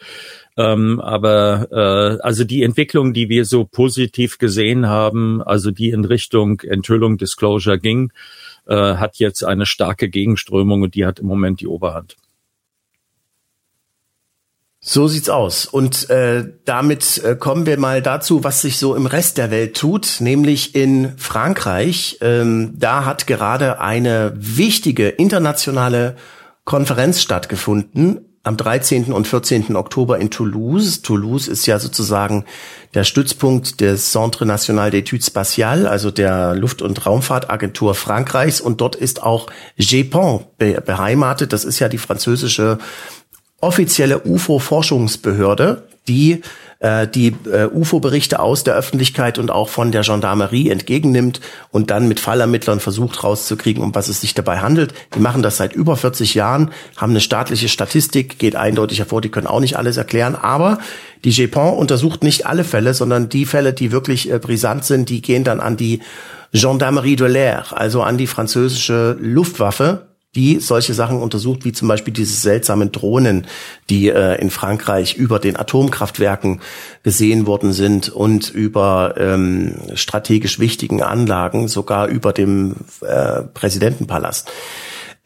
Ähm, aber äh, also die Entwicklung, die wir so positiv gesehen haben, also die in Richtung Enthüllung, Disclosure ging, äh, hat jetzt eine starke Gegenströmung und die hat im Moment die Oberhand. So sieht's aus. Und äh, damit äh, kommen wir mal dazu, was sich so im Rest der Welt tut, nämlich in Frankreich. Ähm, da hat gerade eine wichtige internationale Konferenz stattgefunden am 13. und 14. Oktober in Toulouse. Toulouse ist ja sozusagen der Stützpunkt des Centre National d'Études Spatiales, also der Luft- und Raumfahrtagentur Frankreichs. Und dort ist auch GEPON beheimatet. Das ist ja die französische offizielle UFO-Forschungsbehörde, die äh, die äh, UFO-Berichte aus der Öffentlichkeit und auch von der Gendarmerie entgegennimmt und dann mit Fallermittlern versucht rauszukriegen, um was es sich dabei handelt. Die machen das seit über 40 Jahren, haben eine staatliche Statistik, geht eindeutig hervor, die können auch nicht alles erklären, aber die GEPON untersucht nicht alle Fälle, sondern die Fälle, die wirklich äh, brisant sind, die gehen dann an die Gendarmerie de l'air, also an die französische Luftwaffe, die solche Sachen untersucht, wie zum Beispiel diese seltsamen Drohnen, die äh, in Frankreich über den Atomkraftwerken gesehen worden sind und über ähm, strategisch wichtigen Anlagen, sogar über dem äh, Präsidentenpalast.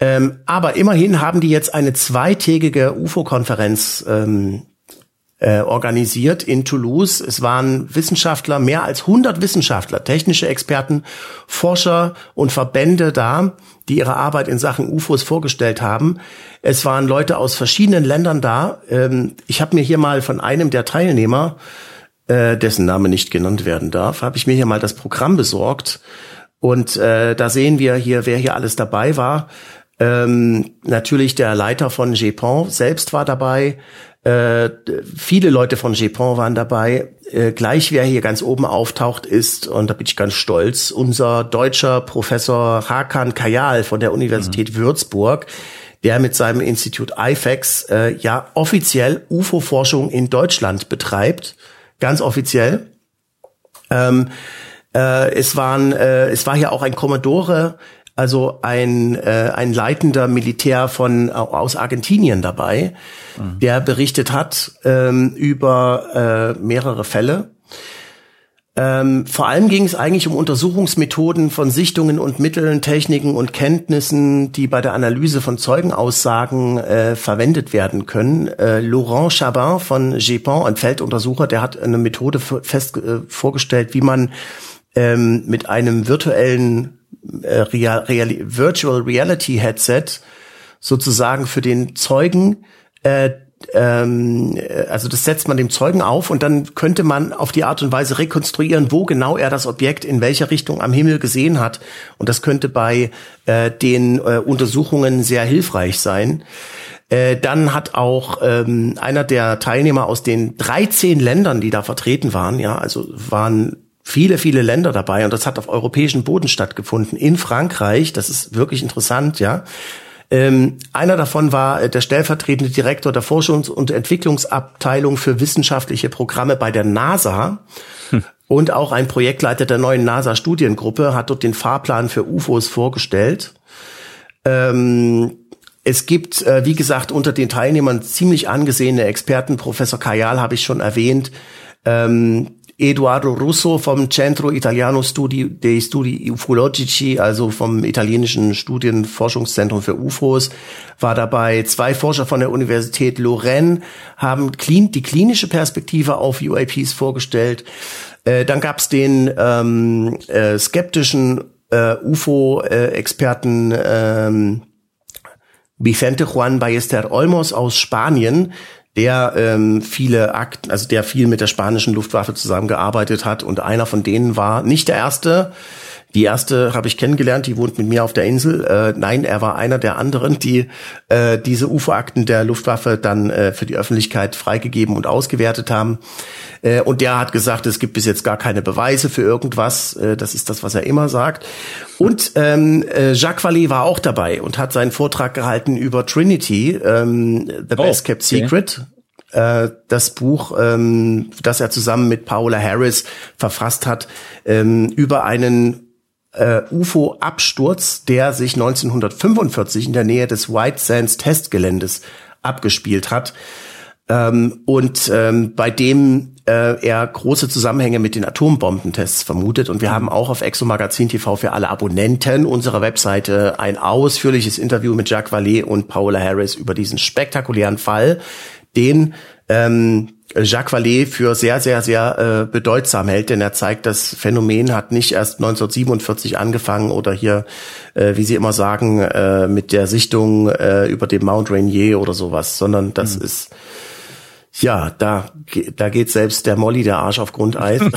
Ähm, aber immerhin haben die jetzt eine zweitägige UFO-Konferenz ähm, äh, organisiert in Toulouse. Es waren Wissenschaftler, mehr als 100 Wissenschaftler, technische Experten, Forscher und Verbände da, die ihre Arbeit in Sachen UFOs vorgestellt haben. Es waren Leute aus verschiedenen Ländern da. Ähm, ich habe mir hier mal von einem der Teilnehmer äh, dessen Name nicht genannt werden darf, habe ich mir hier mal das Programm besorgt. Und äh, da sehen wir hier, wer hier alles dabei war. Ähm, natürlich der Leiter von GEPON selbst war dabei. Äh, viele Leute von GEPON waren dabei. Äh, gleich wer hier ganz oben auftaucht ist, und da bin ich ganz stolz, unser deutscher Professor Hakan Kayal von der Universität mhm. Würzburg, der mit seinem Institut IFEX äh, ja offiziell UFO-Forschung in Deutschland betreibt. Ganz offiziell. Ähm, äh, es waren, äh, es war hier auch ein Kommodore also ein, äh, ein leitender Militär von aus Argentinien dabei, mhm. der berichtet hat ähm, über äh, mehrere Fälle. Ähm, vor allem ging es eigentlich um Untersuchungsmethoden von Sichtungen und Mitteln, Techniken und Kenntnissen, die bei der Analyse von Zeugenaussagen äh, verwendet werden können. Äh, Laurent Chabin von GEPON, ein Felduntersucher, der hat eine Methode fest äh, vorgestellt, wie man ähm, mit einem virtuellen äh, Real, Real, Virtual Reality Headset sozusagen für den Zeugen äh, ähm, also das setzt man dem Zeugen auf und dann könnte man auf die Art und Weise rekonstruieren, wo genau er das Objekt in welcher Richtung am Himmel gesehen hat. Und das könnte bei äh, den äh, Untersuchungen sehr hilfreich sein. Äh, dann hat auch ähm, einer der Teilnehmer aus den 13 Ländern, die da vertreten waren, ja, also waren viele, viele Länder dabei und das hat auf europäischem Boden stattgefunden. In Frankreich, das ist wirklich interessant, ja. Ähm, einer davon war äh, der stellvertretende Direktor der Forschungs- und Entwicklungsabteilung für wissenschaftliche Programme bei der NASA. Hm. Und auch ein Projektleiter der neuen NASA-Studiengruppe hat dort den Fahrplan für UFOs vorgestellt. Ähm, es gibt, äh, wie gesagt, unter den Teilnehmern ziemlich angesehene Experten. Professor Kajal habe ich schon erwähnt. Ähm, Eduardo Russo vom Centro Italiano Studi dei Studi Ufologici, also vom italienischen Studienforschungszentrum für UFOs, war dabei. Zwei Forscher von der Universität Lorraine haben die klinische Perspektive auf UAPs vorgestellt. Äh, dann gab es den ähm, äh, skeptischen äh, UFO-Experten ähm, Vicente Juan Ballester Olmos aus Spanien, der ähm, viele Akten, also der viel mit der spanischen Luftwaffe zusammengearbeitet hat und einer von denen war nicht der erste. Die erste habe ich kennengelernt, die wohnt mit mir auf der Insel. Äh, nein, er war einer der anderen, die äh, diese UFO-Akten der Luftwaffe dann äh, für die Öffentlichkeit freigegeben und ausgewertet haben. Äh, und der hat gesagt, es gibt bis jetzt gar keine Beweise für irgendwas. Äh, das ist das, was er immer sagt. Und ähm, äh, Jacques Vallée war auch dabei und hat seinen Vortrag gehalten über Trinity, ähm, The Best oh, Kept Secret. Äh, das Buch, ähm, das er zusammen mit Paola Harris verfasst hat, ähm, über einen äh, UFO-Absturz, der sich 1945 in der Nähe des White Sands Testgeländes abgespielt hat. Ähm, und ähm, bei dem äh, er große Zusammenhänge mit den Atombombentests vermutet. Und wir haben auch auf Exo Magazin TV für alle Abonnenten unserer Webseite ein ausführliches Interview mit Jacques Vallée und Paola Harris über diesen spektakulären Fall, den ähm, Jacques Vallée für sehr, sehr, sehr äh, bedeutsam hält, denn er zeigt, das Phänomen hat nicht erst 1947 angefangen oder hier, äh, wie Sie immer sagen, äh, mit der Sichtung äh, über dem Mount Rainier oder sowas, sondern das mhm. ist ja, da, da geht selbst der Molly der Arsch auf Grundeis. [LAUGHS]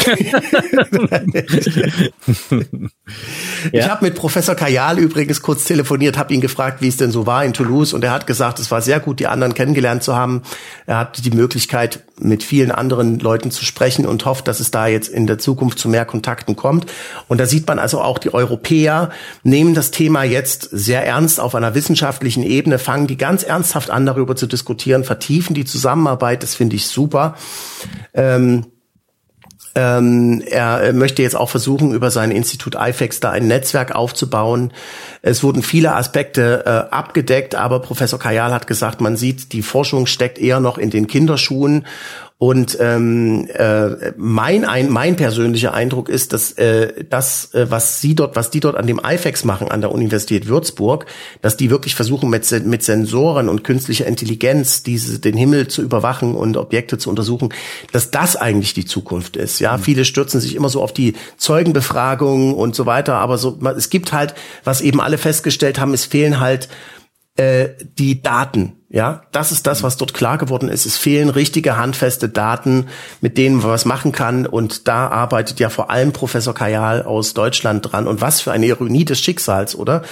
Ich habe mit Professor Kajal übrigens kurz telefoniert, habe ihn gefragt, wie es denn so war in Toulouse und er hat gesagt, es war sehr gut, die anderen kennengelernt zu haben. Er hat die Möglichkeit, mit vielen anderen Leuten zu sprechen und hofft, dass es da jetzt in der Zukunft zu mehr Kontakten kommt. Und da sieht man also auch, die Europäer nehmen das Thema jetzt sehr ernst auf einer wissenschaftlichen Ebene, fangen die ganz ernsthaft an, darüber zu diskutieren, vertiefen die Zusammenarbeit. Das finde ich super. Ähm, ähm, er möchte jetzt auch versuchen, über sein Institut IFEX da ein Netzwerk aufzubauen. Es wurden viele Aspekte äh, abgedeckt, aber Professor Kajal hat gesagt, man sieht, die Forschung steckt eher noch in den Kinderschuhen und ähm, äh, mein ein, mein persönlicher Eindruck ist, dass äh, das, äh, was sie dort, was die dort an dem IFEX machen an der Universität Würzburg, dass die wirklich versuchen mit mit Sensoren und künstlicher Intelligenz diese den Himmel zu überwachen und Objekte zu untersuchen, dass das eigentlich die Zukunft ist. Ja, mhm. viele stürzen sich immer so auf die Zeugenbefragung und so weiter, aber so es gibt halt, was eben alle festgestellt haben, es fehlen halt äh, die Daten. Ja, das ist das, was dort klar geworden ist. Es fehlen richtige handfeste Daten, mit denen man was machen kann. Und da arbeitet ja vor allem Professor Kajal aus Deutschland dran. Und was für eine Ironie des Schicksals, oder?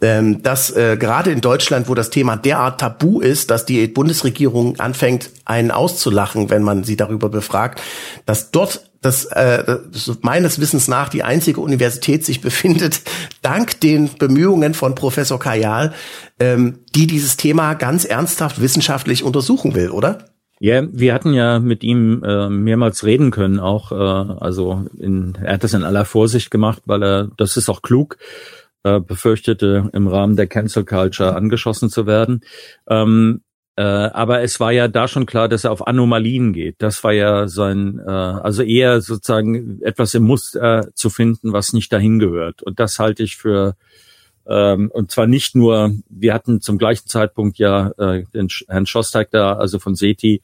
ähm, dass äh, gerade in Deutschland, wo das Thema derart tabu ist, dass die Bundesregierung anfängt, einen auszulachen, wenn man sie darüber befragt, dass dort das, äh, meines Wissens nach die einzige Universität sich befindet, [LAUGHS] dank den Bemühungen von Professor Kajal, ähm, die dieses Thema ganz ernsthaft wissenschaftlich untersuchen will, oder? Ja, wir hatten ja mit ihm äh, mehrmals reden können, auch äh, also in, er hat das in aller Vorsicht gemacht, weil er das ist auch klug äh, befürchtete, im Rahmen der Cancel Culture angeschossen zu werden. Ähm, äh, aber es war ja da schon klar, dass er auf Anomalien geht. Das war ja sein, äh, also eher sozusagen etwas im Muster zu finden, was nicht dahin gehört. Und das halte ich für ähm, und zwar nicht nur, wir hatten zum gleichen Zeitpunkt ja äh, den Herrn Schostak da, also von SETI,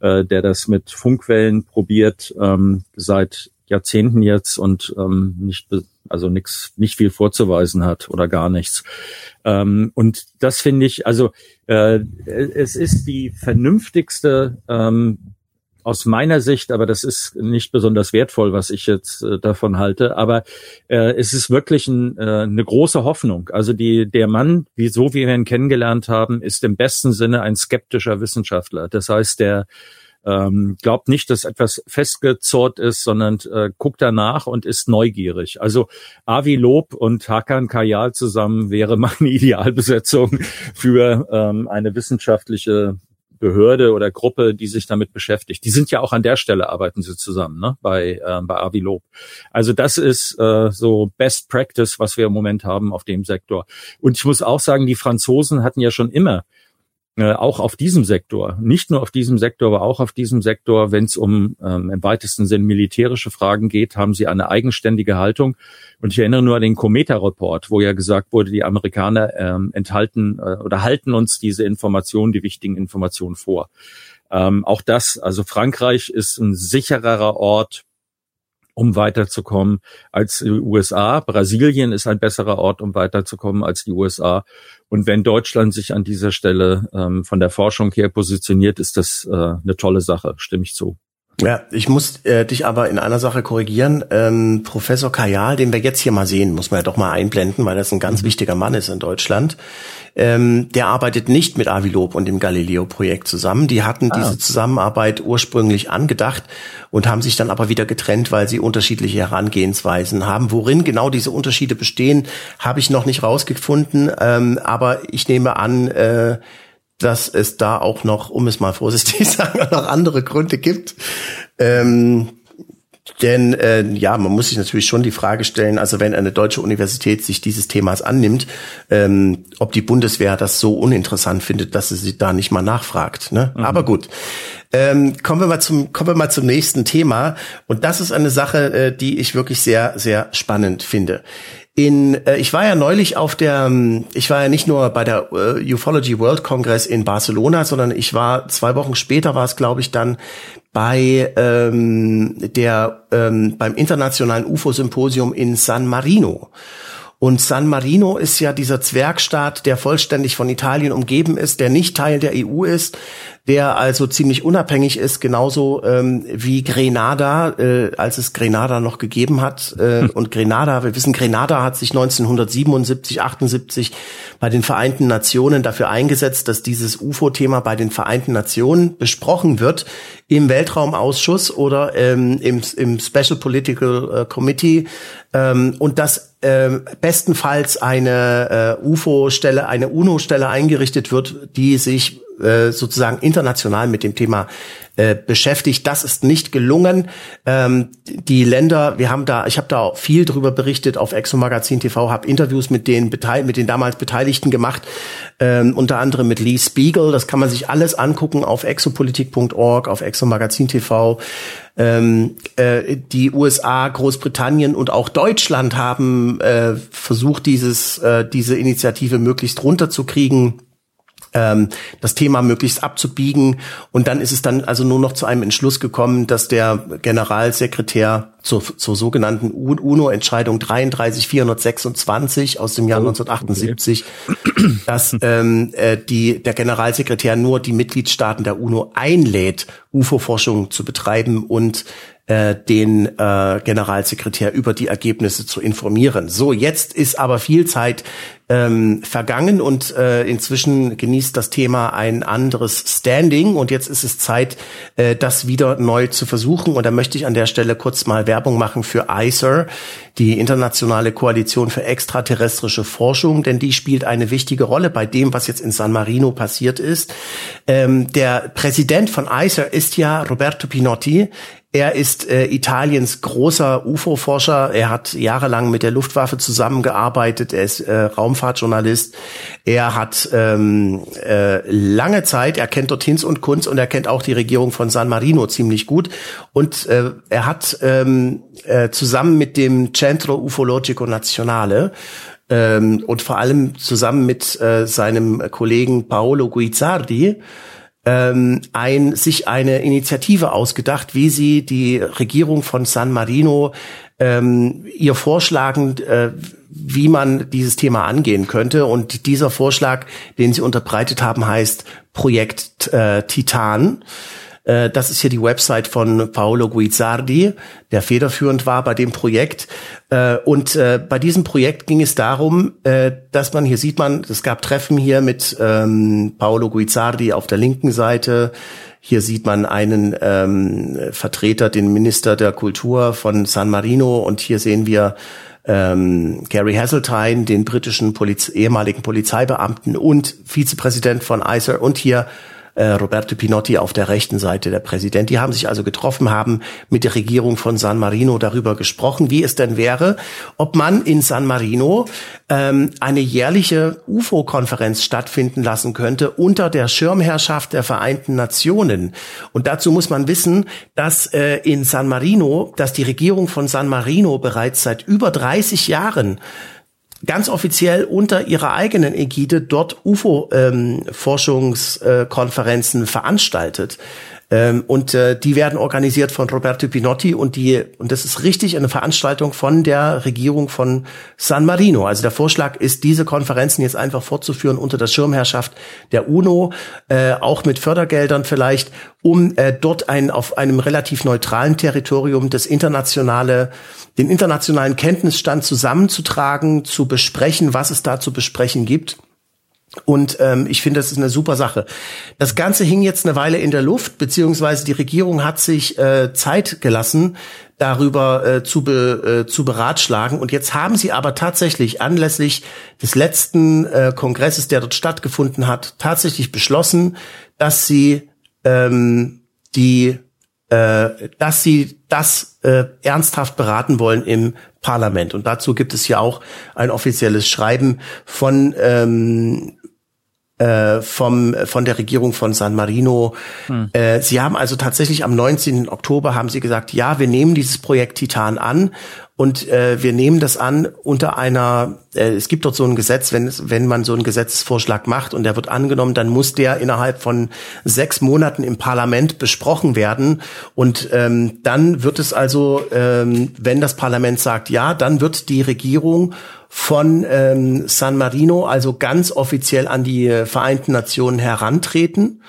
äh, der das mit Funkwellen probiert, ähm, seit Jahrzehnten jetzt und ähm, nicht also nichts, nicht viel vorzuweisen hat oder gar nichts. Ähm, und das finde ich, also äh, es ist die vernünftigste ähm, aus meiner Sicht, aber das ist nicht besonders wertvoll, was ich jetzt äh, davon halte. Aber äh, es ist wirklich ein, äh, eine große Hoffnung. Also die, der Mann, wie so wie wir ihn kennengelernt haben, ist im besten Sinne ein skeptischer Wissenschaftler. Das heißt, der ähm, glaubt nicht, dass etwas festgezurrt ist, sondern äh, guckt danach und ist neugierig. Also Avi Lob und Hakan Kayal zusammen wäre [LAUGHS] meine Idealbesetzung für ähm, eine wissenschaftliche Behörde oder Gruppe, die sich damit beschäftigt. Die sind ja auch an der Stelle arbeiten sie zusammen, ne? Bei äh, bei Avi Lob. Also das ist äh, so Best Practice, was wir im Moment haben auf dem Sektor. Und ich muss auch sagen, die Franzosen hatten ja schon immer äh, auch auf diesem Sektor, nicht nur auf diesem Sektor, aber auch auf diesem Sektor, wenn es um ähm, im weitesten Sinn militärische Fragen geht, haben sie eine eigenständige Haltung. Und ich erinnere nur an den Cometa-Report, wo ja gesagt wurde, die Amerikaner ähm, enthalten äh, oder halten uns diese Informationen, die wichtigen Informationen vor. Ähm, auch das, also Frankreich ist ein sichererer Ort um weiterzukommen als die USA. Brasilien ist ein besserer Ort, um weiterzukommen als die USA. Und wenn Deutschland sich an dieser Stelle ähm, von der Forschung her positioniert, ist das äh, eine tolle Sache, stimme ich zu. Ja, ich muss äh, dich aber in einer Sache korrigieren. Ähm, Professor Kajal, den wir jetzt hier mal sehen, muss man ja doch mal einblenden, weil das ein ganz mhm. wichtiger Mann ist in Deutschland. Ähm, der arbeitet nicht mit Avilob und dem Galileo-Projekt zusammen. Die hatten ah. diese Zusammenarbeit ursprünglich angedacht und haben sich dann aber wieder getrennt, weil sie unterschiedliche Herangehensweisen haben. Worin genau diese Unterschiede bestehen, habe ich noch nicht rausgefunden. Ähm, aber ich nehme an, äh, dass es da auch noch, um es mal vorsichtig [LAUGHS] zu sagen, noch andere Gründe gibt. Ähm, denn äh, ja, man muss sich natürlich schon die Frage stellen, also wenn eine deutsche Universität sich dieses Themas annimmt, ähm, ob die Bundeswehr das so uninteressant findet, dass sie sich da nicht mal nachfragt. Ne? Mhm. Aber gut. Ähm, kommen wir mal zum kommen wir mal zum nächsten Thema und das ist eine Sache, äh, die ich wirklich sehr sehr spannend finde in äh, ich war ja neulich auf der ähm, ich war ja nicht nur bei der äh, Ufology World Congress in Barcelona, sondern ich war zwei Wochen später war es glaube ich dann bei ähm, der ähm, beim internationalen UFO Symposium in San Marino. Und San Marino ist ja dieser Zwergstaat, der vollständig von Italien umgeben ist, der nicht Teil der EU ist, der also ziemlich unabhängig ist, genauso ähm, wie Grenada, äh, als es Grenada noch gegeben hat. Äh. [LAUGHS] Und Grenada, wir wissen, Grenada hat sich 1977, 78 bei den Vereinten Nationen dafür eingesetzt, dass dieses UFO-Thema bei den Vereinten Nationen besprochen wird im Weltraumausschuss oder ähm, im, im Special Political äh, Committee ähm, und dass äh, bestenfalls eine äh, UFO-Stelle, eine UNO-Stelle eingerichtet wird, die sich äh, sozusagen international mit dem Thema äh, beschäftigt. Das ist nicht gelungen. Ähm, die Länder, wir haben da, ich habe da viel drüber berichtet auf Exo Magazin TV, habe Interviews mit den mit den damals Beteiligten gemacht, ähm, unter anderem mit Lee Spiegel. Das kann man sich alles angucken auf exopolitik.org, auf Exo Magazin TV. Ähm, äh, die USA, Großbritannien und auch Deutschland haben äh, versucht, dieses, äh, diese Initiative möglichst runterzukriegen ähm, das Thema möglichst abzubiegen. Und dann ist es dann also nur noch zu einem Entschluss gekommen, dass der Generalsekretär zur, zur sogenannten UNO-Entscheidung 33426 aus dem Jahr oh, 1978, okay. [CLEARS THROAT] dass ähm, äh, die, der Generalsekretär nur die Mitgliedstaaten der UNO einlädt, UFO-Forschung zu betreiben und äh, den äh, Generalsekretär über die Ergebnisse zu informieren. So, jetzt ist aber viel Zeit ähm, vergangen und äh, inzwischen genießt das Thema ein anderes Standing und jetzt ist es Zeit, äh, das wieder neu zu versuchen. Und da möchte ich an der Stelle kurz mal Werbung machen für ICER, die internationale Koalition für extraterrestrische Forschung, denn die spielt eine wichtige Rolle bei dem, was jetzt in San Marino passiert ist. Ähm, der Präsident von ICER ist ja Roberto Pinotti. Er ist äh, Italiens großer UFO-Forscher. Er hat jahrelang mit der Luftwaffe zusammengearbeitet. Er ist äh, Raumfahrtjournalist. Er hat ähm, äh, lange Zeit, er kennt dort Hinz und Kunz und er kennt auch die Regierung von San Marino ziemlich gut. Und äh, er hat ähm, äh, zusammen mit dem Centro Ufologico Nazionale ähm, und vor allem zusammen mit äh, seinem Kollegen Paolo Guizzardi ähm, ein, sich eine Initiative ausgedacht, wie sie die Regierung von San Marino ähm, ihr vorschlagen, äh, wie man dieses Thema angehen könnte. Und dieser Vorschlag, den sie unterbreitet haben, heißt Projekt äh, Titan. Äh, das ist hier die Website von Paolo Guizzardi, der federführend war bei dem Projekt. Äh, und äh, bei diesem Projekt ging es darum, dass man, hier sieht man, es gab Treffen hier mit ähm, Paolo Guizzardi auf der linken Seite, hier sieht man einen ähm, Vertreter, den Minister der Kultur von San Marino. Und hier sehen wir ähm, Gary Hasseltine, den britischen Poliz ehemaligen Polizeibeamten und Vizepräsident von ICER. Und hier äh, Roberto Pinotti auf der rechten Seite, der Präsident. Die haben sich also getroffen, haben mit der Regierung von San Marino darüber gesprochen, wie es denn wäre, ob man in San Marino ähm, eine jährliche UFO-Konferenz stattfinden lassen könnte unter der Schirmherrschaft der Vereinten Nationen. Und dazu muss man wissen, dass äh, in San Marino, dass die Regierung von San Marino bereits seit über 30 Jahren ganz offiziell unter ihrer eigenen Ägide dort UFO-Forschungskonferenzen ähm, veranstaltet. Ähm, und äh, die werden organisiert von Roberto Pinotti und die, und das ist richtig, eine Veranstaltung von der Regierung von San Marino. Also der Vorschlag ist, diese Konferenzen jetzt einfach fortzuführen unter der Schirmherrschaft der UNO, äh, auch mit Fördergeldern vielleicht, um äh, dort ein, auf einem relativ neutralen Territorium das internationale, den internationalen Kenntnisstand zusammenzutragen, zu besprechen, was es da zu besprechen gibt und ähm, ich finde, das ist eine super Sache. Das Ganze hing jetzt eine Weile in der Luft, beziehungsweise die Regierung hat sich äh, Zeit gelassen, darüber äh, zu, be, äh, zu beratschlagen. Und jetzt haben sie aber tatsächlich anlässlich des letzten äh, Kongresses, der dort stattgefunden hat, tatsächlich beschlossen, dass sie ähm, die dass sie das äh, ernsthaft beraten wollen im Parlament. Und dazu gibt es ja auch ein offizielles Schreiben von ähm, äh, vom, von der Regierung von San Marino. Hm. Äh, sie haben also tatsächlich am 19. Oktober haben sie gesagt, ja, wir nehmen dieses Projekt Titan an und äh, wir nehmen das an unter einer, äh, es gibt dort so ein Gesetz, wenn, wenn man so einen Gesetzesvorschlag macht und der wird angenommen, dann muss der innerhalb von sechs Monaten im Parlament besprochen werden. Und ähm, dann wird es also, ähm, wenn das Parlament sagt ja, dann wird die Regierung von ähm, San Marino also ganz offiziell an die Vereinten Nationen herantreten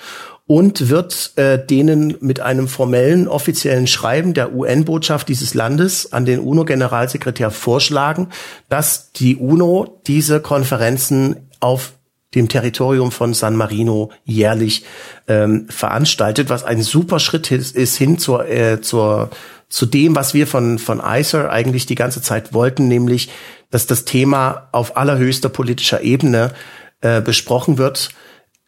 und wird äh, denen mit einem formellen offiziellen Schreiben der UN-Botschaft dieses Landes an den UNO-Generalsekretär vorschlagen, dass die UNO diese Konferenzen auf dem Territorium von San Marino jährlich ähm, veranstaltet, was ein super Schritt ist, ist hin zur, äh, zur, zu dem, was wir von, von ICER eigentlich die ganze Zeit wollten, nämlich dass das Thema auf allerhöchster politischer Ebene äh, besprochen wird.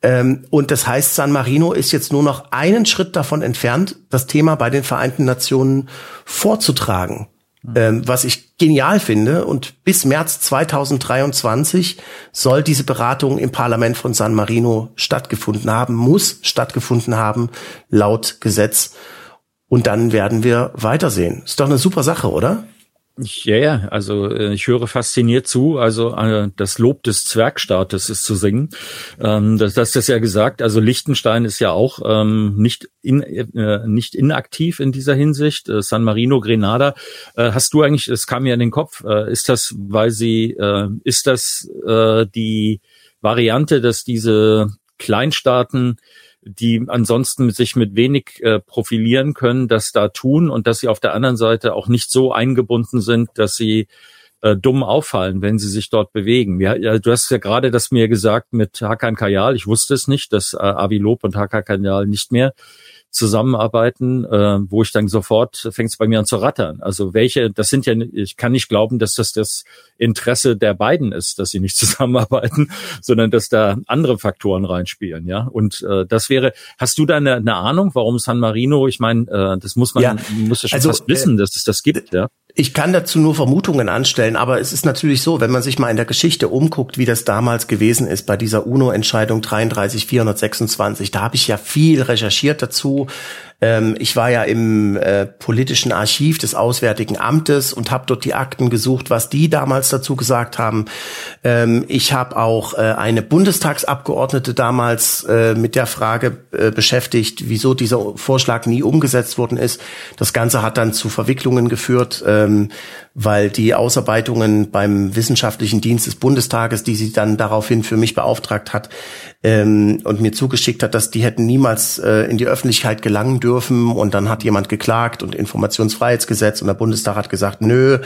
Ähm, und das heißt, San Marino ist jetzt nur noch einen Schritt davon entfernt, das Thema bei den Vereinten Nationen vorzutragen. Ähm, was ich genial finde. Und bis März 2023 soll diese Beratung im Parlament von San Marino stattgefunden haben, muss stattgefunden haben, laut Gesetz. Und dann werden wir weitersehen. Ist doch eine super Sache, oder? Ja, ja, also äh, ich höre fasziniert zu. Also äh, das Lob des Zwergstaates ist zu singen. Ähm, das, das ist ja gesagt. Also Liechtenstein ist ja auch ähm, nicht in, äh, nicht inaktiv in dieser Hinsicht. Äh, San Marino, Grenada. Äh, hast du eigentlich? Es kam mir in den Kopf. Äh, ist das, weil sie? Ist das die Variante, dass diese Kleinstaaten die ansonsten sich mit wenig äh, profilieren können, das da tun und dass sie auf der anderen Seite auch nicht so eingebunden sind, dass sie äh, dumm auffallen, wenn sie sich dort bewegen. Ja, ja, du hast ja gerade das mir gesagt mit Hakan Kayal. Ich wusste es nicht, dass äh, Avi Lob und Hakan Kayal nicht mehr zusammenarbeiten, äh, wo ich dann sofort fängt es bei mir an zu rattern. Also welche, das sind ja, ich kann nicht glauben, dass das das Interesse der beiden ist, dass sie nicht [LAUGHS] zusammenarbeiten, sondern dass da andere Faktoren reinspielen, ja. Und äh, das wäre, hast du da eine, eine Ahnung, warum San Marino? Ich meine, äh, das muss man, ja, muss ja schon also, fast wissen, äh, dass es das gibt, ja. Ich kann dazu nur Vermutungen anstellen, aber es ist natürlich so, wenn man sich mal in der Geschichte umguckt, wie das damals gewesen ist bei dieser UNO-Entscheidung 33426, da habe ich ja viel recherchiert dazu. Ähm, ich war ja im äh, politischen Archiv des Auswärtigen Amtes und habe dort die Akten gesucht, was die damals dazu gesagt haben. Ähm, ich habe auch äh, eine Bundestagsabgeordnete damals äh, mit der Frage äh, beschäftigt, wieso dieser Vorschlag nie umgesetzt worden ist. Das Ganze hat dann zu Verwicklungen geführt. Ähm, weil die Ausarbeitungen beim Wissenschaftlichen Dienst des Bundestages, die sie dann daraufhin für mich beauftragt hat ähm, und mir zugeschickt hat, dass die hätten niemals äh, in die Öffentlichkeit gelangen dürfen. Und dann hat jemand geklagt und Informationsfreiheitsgesetz und der Bundestag hat gesagt, nö,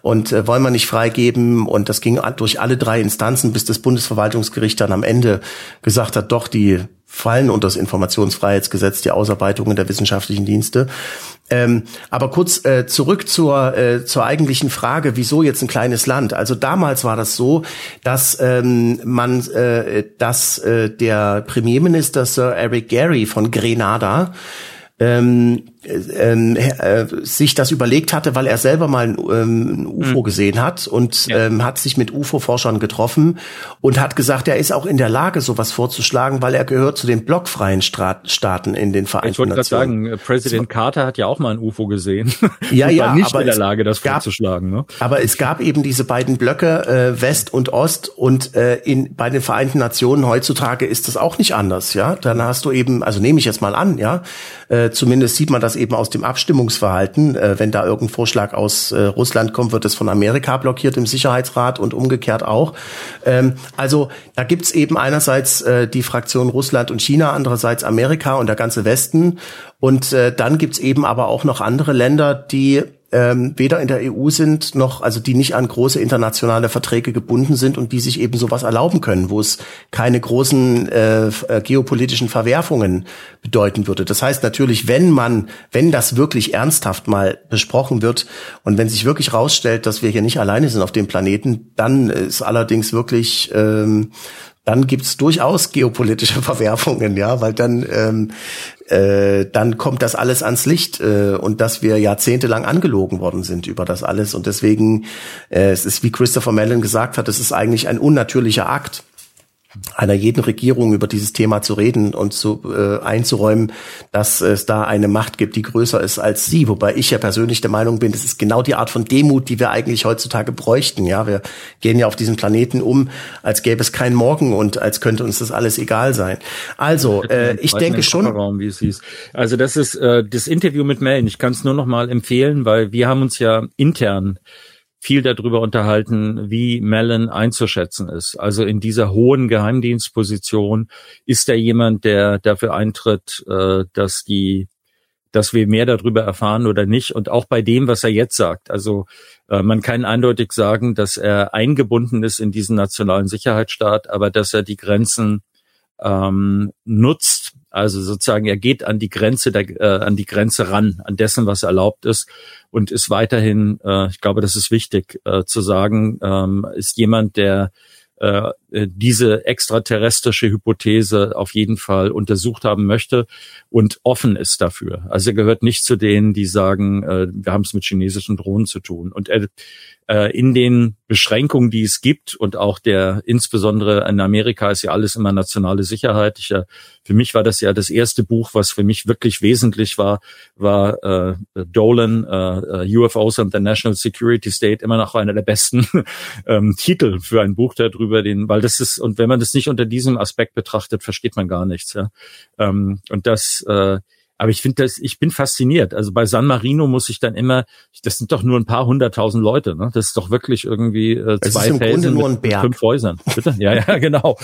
und äh, wollen wir nicht freigeben. Und das ging durch alle drei Instanzen, bis das Bundesverwaltungsgericht dann am Ende gesagt hat, doch, die fallen unter das Informationsfreiheitsgesetz, die Ausarbeitungen der wissenschaftlichen Dienste. Ähm, aber kurz äh, zurück zur, äh, zur eigentlichen Frage, wieso jetzt ein kleines Land? Also damals war das so, dass ähm, man, äh, dass äh, der Premierminister Sir Eric Gary von Grenada ähm, äh, sich das überlegt hatte, weil er selber mal ein, ähm, ein UFO mhm. gesehen hat und ja. ähm, hat sich mit UFO-Forschern getroffen und hat gesagt, er ist auch in der Lage, sowas vorzuschlagen, weil er gehört zu den blockfreien Staaten in den Vereinten ich wollte gerade sagen, äh, Präsident Carter hat ja auch mal ein UFO gesehen. Ja, [LAUGHS] ja, war nicht aber in der Lage, das gab, vorzuschlagen. Ne? Aber es gab eben diese beiden Blöcke äh, West und Ost und äh, in bei den Vereinten Nationen heutzutage ist das auch nicht anders. Ja, dann hast du eben, also nehme ich jetzt mal an, ja, äh, zumindest sieht man das eben aus dem Abstimmungsverhalten. Äh, wenn da irgendein Vorschlag aus äh, Russland kommt, wird es von Amerika blockiert im Sicherheitsrat und umgekehrt auch. Ähm, also da gibt's eben einerseits äh, die Fraktion Russland und China, andererseits Amerika und der ganze Westen. Und äh, dann gibt's eben aber auch noch andere Länder, die ähm, weder in der EU sind noch, also die nicht an große internationale Verträge gebunden sind und die sich eben sowas erlauben können, wo es keine großen äh, äh, geopolitischen Verwerfungen bedeuten würde. Das heißt natürlich, wenn man, wenn das wirklich ernsthaft mal besprochen wird und wenn sich wirklich rausstellt, dass wir hier nicht alleine sind auf dem Planeten, dann ist allerdings wirklich ähm, dann gibt's durchaus geopolitische [LAUGHS] Verwerfungen, ja, weil dann ähm, äh, dann kommt das alles ans Licht äh, und dass wir jahrzehntelang angelogen worden sind über das alles. Und deswegen äh, es ist wie Christopher Mellon gesagt hat, es ist eigentlich ein unnatürlicher Akt einer jeden Regierung über dieses Thema zu reden und zu, äh, einzuräumen, dass es da eine Macht gibt, die größer ist als sie. Wobei ich ja persönlich der Meinung bin, das ist genau die Art von Demut, die wir eigentlich heutzutage bräuchten. Ja, wir gehen ja auf diesen Planeten um, als gäbe es keinen Morgen und als könnte uns das alles egal sein. Also, äh, ich denke schon. Also das ist äh, das Interview mit Mellen. Ich kann es nur noch mal empfehlen, weil wir haben uns ja intern viel darüber unterhalten, wie Mellon einzuschätzen ist. Also in dieser hohen Geheimdienstposition ist er jemand, der dafür eintritt, äh, dass die dass wir mehr darüber erfahren oder nicht. Und auch bei dem, was er jetzt sagt. Also äh, man kann eindeutig sagen, dass er eingebunden ist in diesen nationalen Sicherheitsstaat, aber dass er die Grenzen ähm, nutzt, also sozusagen, er geht an die Grenze der, äh, an die Grenze ran, an dessen, was erlaubt ist und ist weiterhin, äh, ich glaube, das ist wichtig äh, zu sagen, ähm, ist jemand, der äh, diese extraterrestrische Hypothese auf jeden Fall untersucht haben möchte und offen ist dafür. Also er gehört nicht zu denen, die sagen, äh, wir haben es mit chinesischen Drohnen zu tun. Und er äh, in den Beschränkungen, die es gibt und auch der insbesondere in Amerika ist ja alles immer nationale Sicherheit. Ich, äh, für mich war das ja das erste Buch, was für mich wirklich wesentlich war, war äh, Dolan, äh, äh UFOs and the National Security State, immer noch einer der besten [LAUGHS] ähm, Titel für ein Buch darüber, den, weil das ist, und wenn man das nicht unter diesem Aspekt betrachtet, versteht man gar nichts. Ja? Ähm, und das äh, aber ich finde das, ich bin fasziniert. Also bei San Marino muss ich dann immer, das sind doch nur ein paar hunderttausend Leute, ne? Das ist doch wirklich irgendwie äh, zwei Felsen mit, mit, fünf Häusern. Bitte? Ja, ja, [LAUGHS] genau.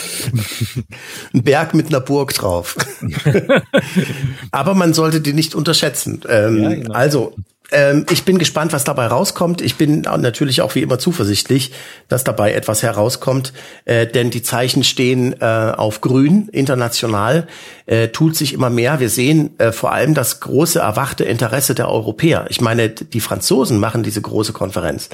ein Berg mit einer Burg drauf. [LAUGHS] Aber man sollte die nicht unterschätzen. Ähm, ja, genau. Also ähm, ich bin gespannt, was dabei rauskommt. Ich bin natürlich auch wie immer zuversichtlich, dass dabei etwas herauskommt, äh, denn die Zeichen stehen äh, auf grün international, äh, tut sich immer mehr. Wir sehen äh, vor allem das große erwachte Interesse der Europäer. Ich meine, die Franzosen machen diese große Konferenz.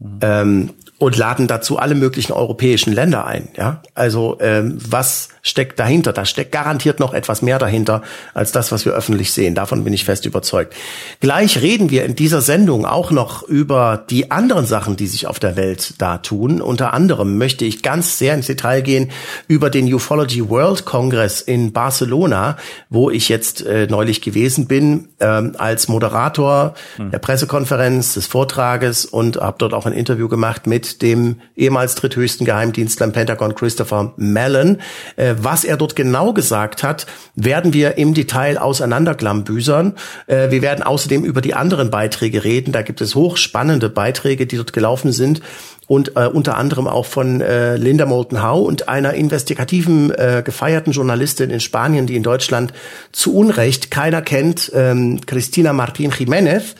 Mhm. Ähm, und laden dazu alle möglichen europäischen Länder ein. Ja, also ähm, was steckt dahinter? Da steckt garantiert noch etwas mehr dahinter als das, was wir öffentlich sehen. Davon bin ich fest überzeugt. Gleich reden wir in dieser Sendung auch noch über die anderen Sachen, die sich auf der Welt da tun. Unter anderem möchte ich ganz sehr ins Detail gehen über den Ufology World Congress in Barcelona, wo ich jetzt äh, neulich gewesen bin ähm, als Moderator hm. der Pressekonferenz des Vortrages und habe dort auch ein Interview gemacht mit dem ehemals dritthöchsten Geheimdienstler im Pentagon, Christopher Mellon. Äh, was er dort genau gesagt hat, werden wir im Detail auseinanderklambüsern. Äh, wir werden außerdem über die anderen Beiträge reden. Da gibt es hochspannende Beiträge, die dort gelaufen sind und äh, unter anderem auch von äh, Linda Moulton Howe und einer investigativen äh, gefeierten Journalistin in Spanien, die in Deutschland zu Unrecht keiner kennt, ähm, Cristina Martin Jiménez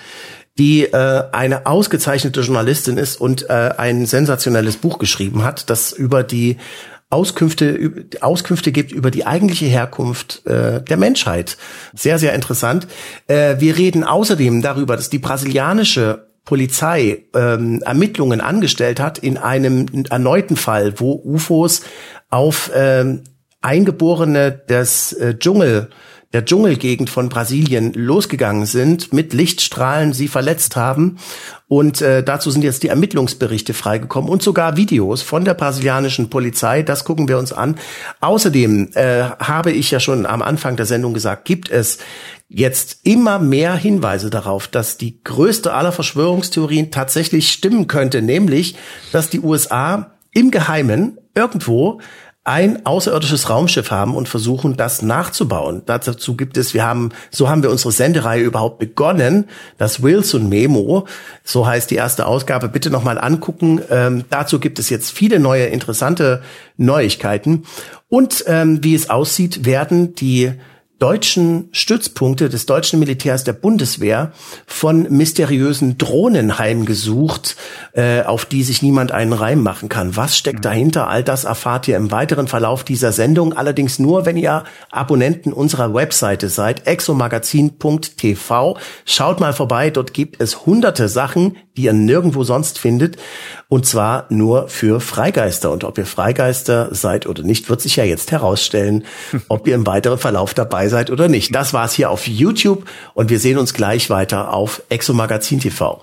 die äh, eine ausgezeichnete Journalistin ist und äh, ein sensationelles Buch geschrieben hat, das über die Auskünfte, Auskünfte gibt über die eigentliche Herkunft äh, der Menschheit. Sehr, sehr interessant. Äh, wir reden außerdem darüber, dass die brasilianische Polizei ähm, Ermittlungen angestellt hat in einem erneuten Fall, wo UFOs auf ähm, Eingeborene des äh, Dschungel der Dschungelgegend von Brasilien losgegangen sind, mit Lichtstrahlen sie verletzt haben. Und äh, dazu sind jetzt die Ermittlungsberichte freigekommen und sogar Videos von der brasilianischen Polizei. Das gucken wir uns an. Außerdem äh, habe ich ja schon am Anfang der Sendung gesagt, gibt es jetzt immer mehr Hinweise darauf, dass die größte aller Verschwörungstheorien tatsächlich stimmen könnte, nämlich, dass die USA im Geheimen irgendwo ein außerirdisches Raumschiff haben und versuchen, das nachzubauen. Dazu gibt es, wir haben, so haben wir unsere Sendereihe überhaupt begonnen, das Wilson Memo, so heißt die erste Ausgabe, bitte nochmal angucken. Ähm, dazu gibt es jetzt viele neue interessante Neuigkeiten. Und ähm, wie es aussieht, werden die deutschen Stützpunkte des deutschen Militärs der Bundeswehr von mysteriösen Drohnen heimgesucht, äh, auf die sich niemand einen Reim machen kann. Was steckt dahinter? All das erfahrt ihr im weiteren Verlauf dieser Sendung. Allerdings nur, wenn ihr Abonnenten unserer Webseite seid, exomagazin.tv. Schaut mal vorbei, dort gibt es hunderte Sachen, die ihr nirgendwo sonst findet. Und zwar nur für Freigeister. Und ob ihr Freigeister seid oder nicht, wird sich ja jetzt herausstellen, [LAUGHS] ob ihr im weiteren Verlauf dabei seid oder nicht. Das war's hier auf YouTube und wir sehen uns gleich weiter auf Exomagazin TV.